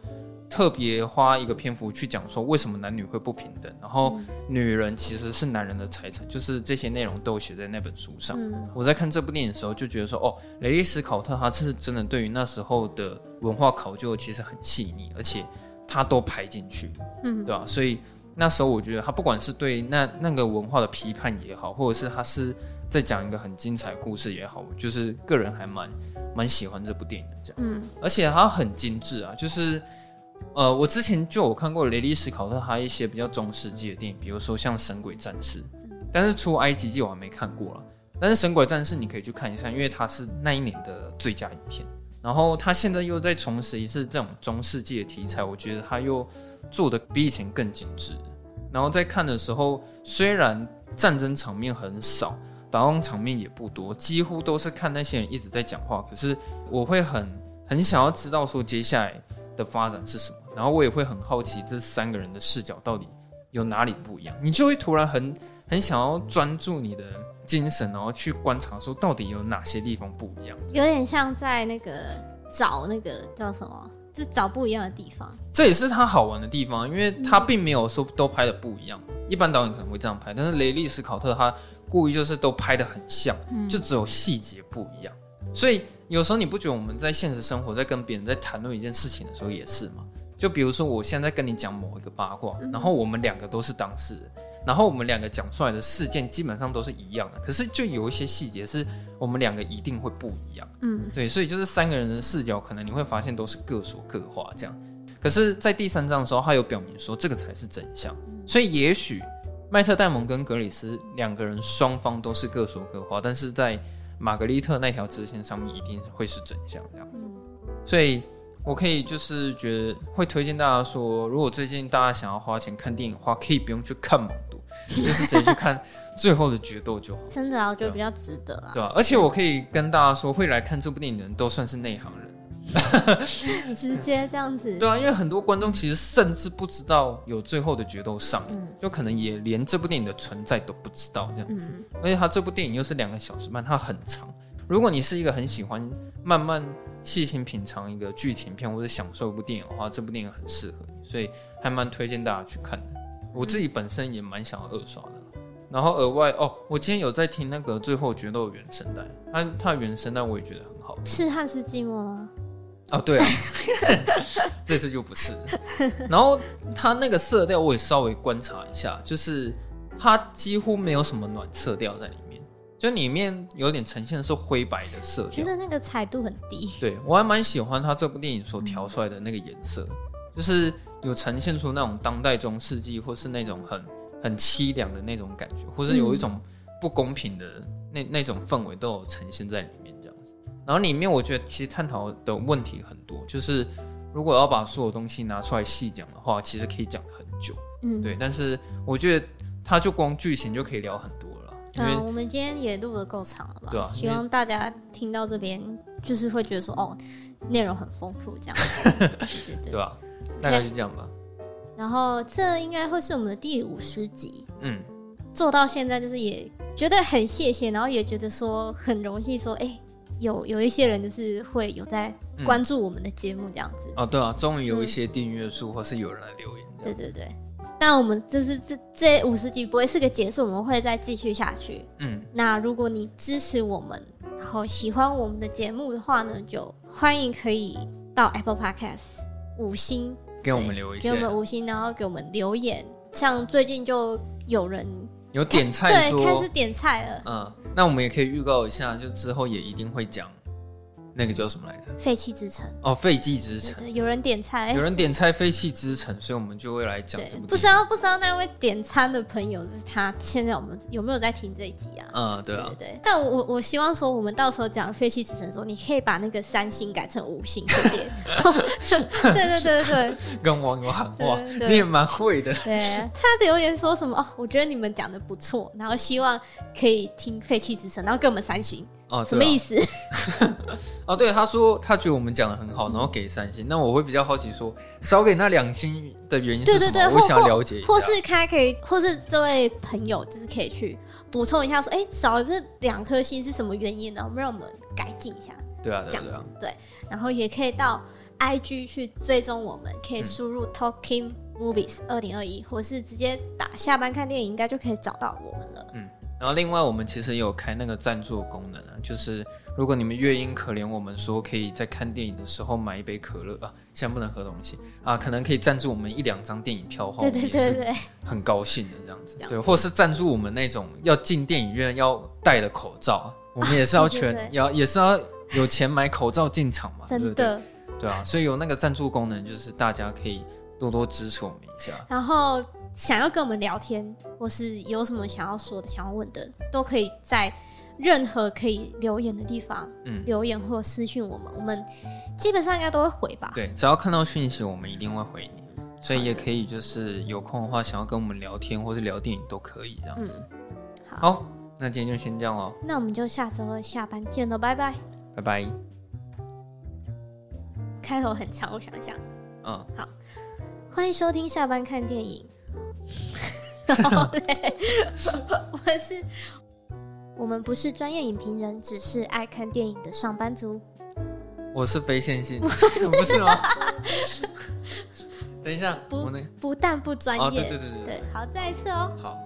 特别花一个篇幅去讲说为什么男女会不平等，然后女人其实是男人的财产，就是这些内容都写在那本书上。我在看这部电影的时候就觉得说，哦，雷利斯考特他是真的对于那时候的文化考究其实很细腻，而且他都拍进去，嗯，对吧？所以那时候我觉得他不管是对那那个文化的批判也好，或者是他是在讲一个很精彩的故事也好，就是个人还蛮蛮喜欢这部电影的这样，嗯，而且他很精致啊，就是。呃，我之前就有看过雷利斯考特他一些比较中世纪的电影，比如说像《神鬼战士》，但是出埃及记我还没看过了。但是《神鬼战士》你可以去看一下，因为它是那一年的最佳影片。然后他现在又在重拾一次这种中世纪的题材，我觉得他又做的比以前更精致。然后在看的时候，虽然战争场面很少，打斗场面也不多，几乎都是看那些人一直在讲话，可是我会很很想要知道说接下来。的发展是什么？然后我也会很好奇这三个人的视角到底有哪里不一样，你就会突然很很想要专注你的精神，然后去观察说到底有哪些地方不一样。有点像在那个找那个叫什么，就找不一样的地方。这也是他好玩的地方，因为他并没有说都拍的不一样。一般导演可能会这样拍，但是雷利斯考特他故意就是都拍的很像，就只有细节不一样，所以。有时候你不觉得我们在现实生活在跟别人在谈论一件事情的时候也是吗？就比如说我现在跟你讲某一个八卦，然后我们两个都是当事人，然后我们两个讲出来的事件基本上都是一样的，可是就有一些细节是我们两个一定会不一样。嗯，对，所以就是三个人的视角，可能你会发现都是各说各话这样。可是，在第三章的时候，他有表明说这个才是真相。所以也许麦特戴蒙跟格里斯两个人双方都是各说各话，但是在玛格丽特那条支线上面一定会是真相这样子，所以我可以就是觉得会推荐大家说，如果最近大家想要花钱看电影的话，可以不用去看猛毒，就是直接去看最后的决斗就好。[laughs] 真的啊，我觉得比较值得啊。对啊？而且我可以跟大家说，会来看这部电影的人都算是内行人。[laughs] 直接这样子，对啊，因为很多观众其实甚至不知道有最后的决斗上映，嗯、就可能也连这部电影的存在都不知道这样子。嗯、而且他这部电影又是两个小时半，它很长。如果你是一个很喜欢慢慢细心品尝一个剧情片或者享受一部电影的话，这部电影很适合你，所以还蛮推荐大家去看的。我自己本身也蛮想要二刷的。然后额外哦，我今天有在听那个最后决斗原声带，它它的原声带我也觉得很好。是汉斯季默吗？哦，对啊，[laughs] 这次就不是。然后它那个色调我也稍微观察一下，就是它几乎没有什么暖色调在里面，就里面有点呈现的是灰白的色调，觉得那个彩度很低。对，我还蛮喜欢它这部电影所调出来的那个颜色，嗯、就是有呈现出那种当代中世纪或是那种很很凄凉的那种感觉，或是有一种不公平的那那种氛围都有呈现在里面。然后里面我觉得其实探讨的问题很多，就是如果要把所有东西拿出来细讲的话，其实可以讲很久，嗯，对。但是我觉得它就光剧情就可以聊很多了。因为、啊、我们今天也录的够长了吧？对啊。希望大家听到这边就是会觉得说，哦，内容很丰富这样。对 [laughs] 对对。对吧？大概就这样吧。然后这应该会是我们的第五十集。嗯。做到现在就是也觉得很谢谢，然后也觉得说很荣幸说，哎。有有一些人就是会有在关注我们的节目这样子、嗯、哦，对啊，终于有一些订阅数，或是有人来留言。对对对，但我们就是这这五十集不会是个结束，我们会再继续下去。嗯，那如果你支持我们，然后喜欢我们的节目的话呢，就欢迎可以到 Apple Podcast 五星给我们留一下，给我们五星，然后给我们留言。像最近就有人。有点菜说，对，开始点菜了。嗯，那我们也可以预告一下，就之后也一定会讲那个叫什么来着？废弃之城哦，废弃之城。对，有人点菜，有人点菜，废弃之城，所以我们就会来讲。不知道不知道那位点餐的朋友是他，现在我们有没有在听这一集啊？嗯，对啊，对，对。但我我希望说，我们到时候讲废弃之城的时候，你可以把那个三星改成五星，谢谢。[laughs] 对对对对对，跟网友喊话，你也蛮会的。对，他留言说什么？哦，我觉得你们讲的不错，然后希望可以听废弃之城，然后给我们三星。哦，什么意思？[laughs] 哦，对，他说他觉得我们讲的很好，然后给三星。那我会比较好奇，说少给那两星的原因是什么？对对对，我想了解一下。或是他可以，或是这位朋友就是可以去补充一下，说，哎，少了这两颗星是什么原因呢？我们让我们改进一下。对啊，这样子对。然后也可以到 IG 去追踪我们，可以输入 Talking Movies 二零二一，或是直接打下班看电影，应该就可以找到我们了。嗯。然后另外，我们其实也有开那个赞助功能啊，就是如果你们乐音可怜我们说可以在看电影的时候买一杯可乐啊，现在不能喝东西啊，可能可以赞助我们一两张电影票的话，对对对对，很高兴的这样子，对，或是赞助我们那种要进电影院要戴的口罩，我们也是要全、要也是要有钱买口罩进场嘛，真的对？对，对啊，所以有那个赞助功能，就是大家可以多多支持我们一下，然后。想要跟我们聊天，或是有什么想要说的、想要问的，都可以在任何可以留言的地方，嗯，留言或私讯我们，我们基本上应该都会回吧。对，只要看到讯息，我们一定会回你。所以也可以，就是有空的话，想要跟我们聊天或是聊电影都可以这样子。嗯、好，好，那今天就先这样喽。那我们就下周下班见了，拜拜。拜拜。开头很长，我想想。嗯，好，欢迎收听下班看电影。[laughs] 我是，我们不是专业影评人，只是爱看电影的上班族。我是非线性，不是，[laughs] 不是吗？[laughs] 等一下，不，不但不专业，哦，对对对对，对，好，再一次哦，好。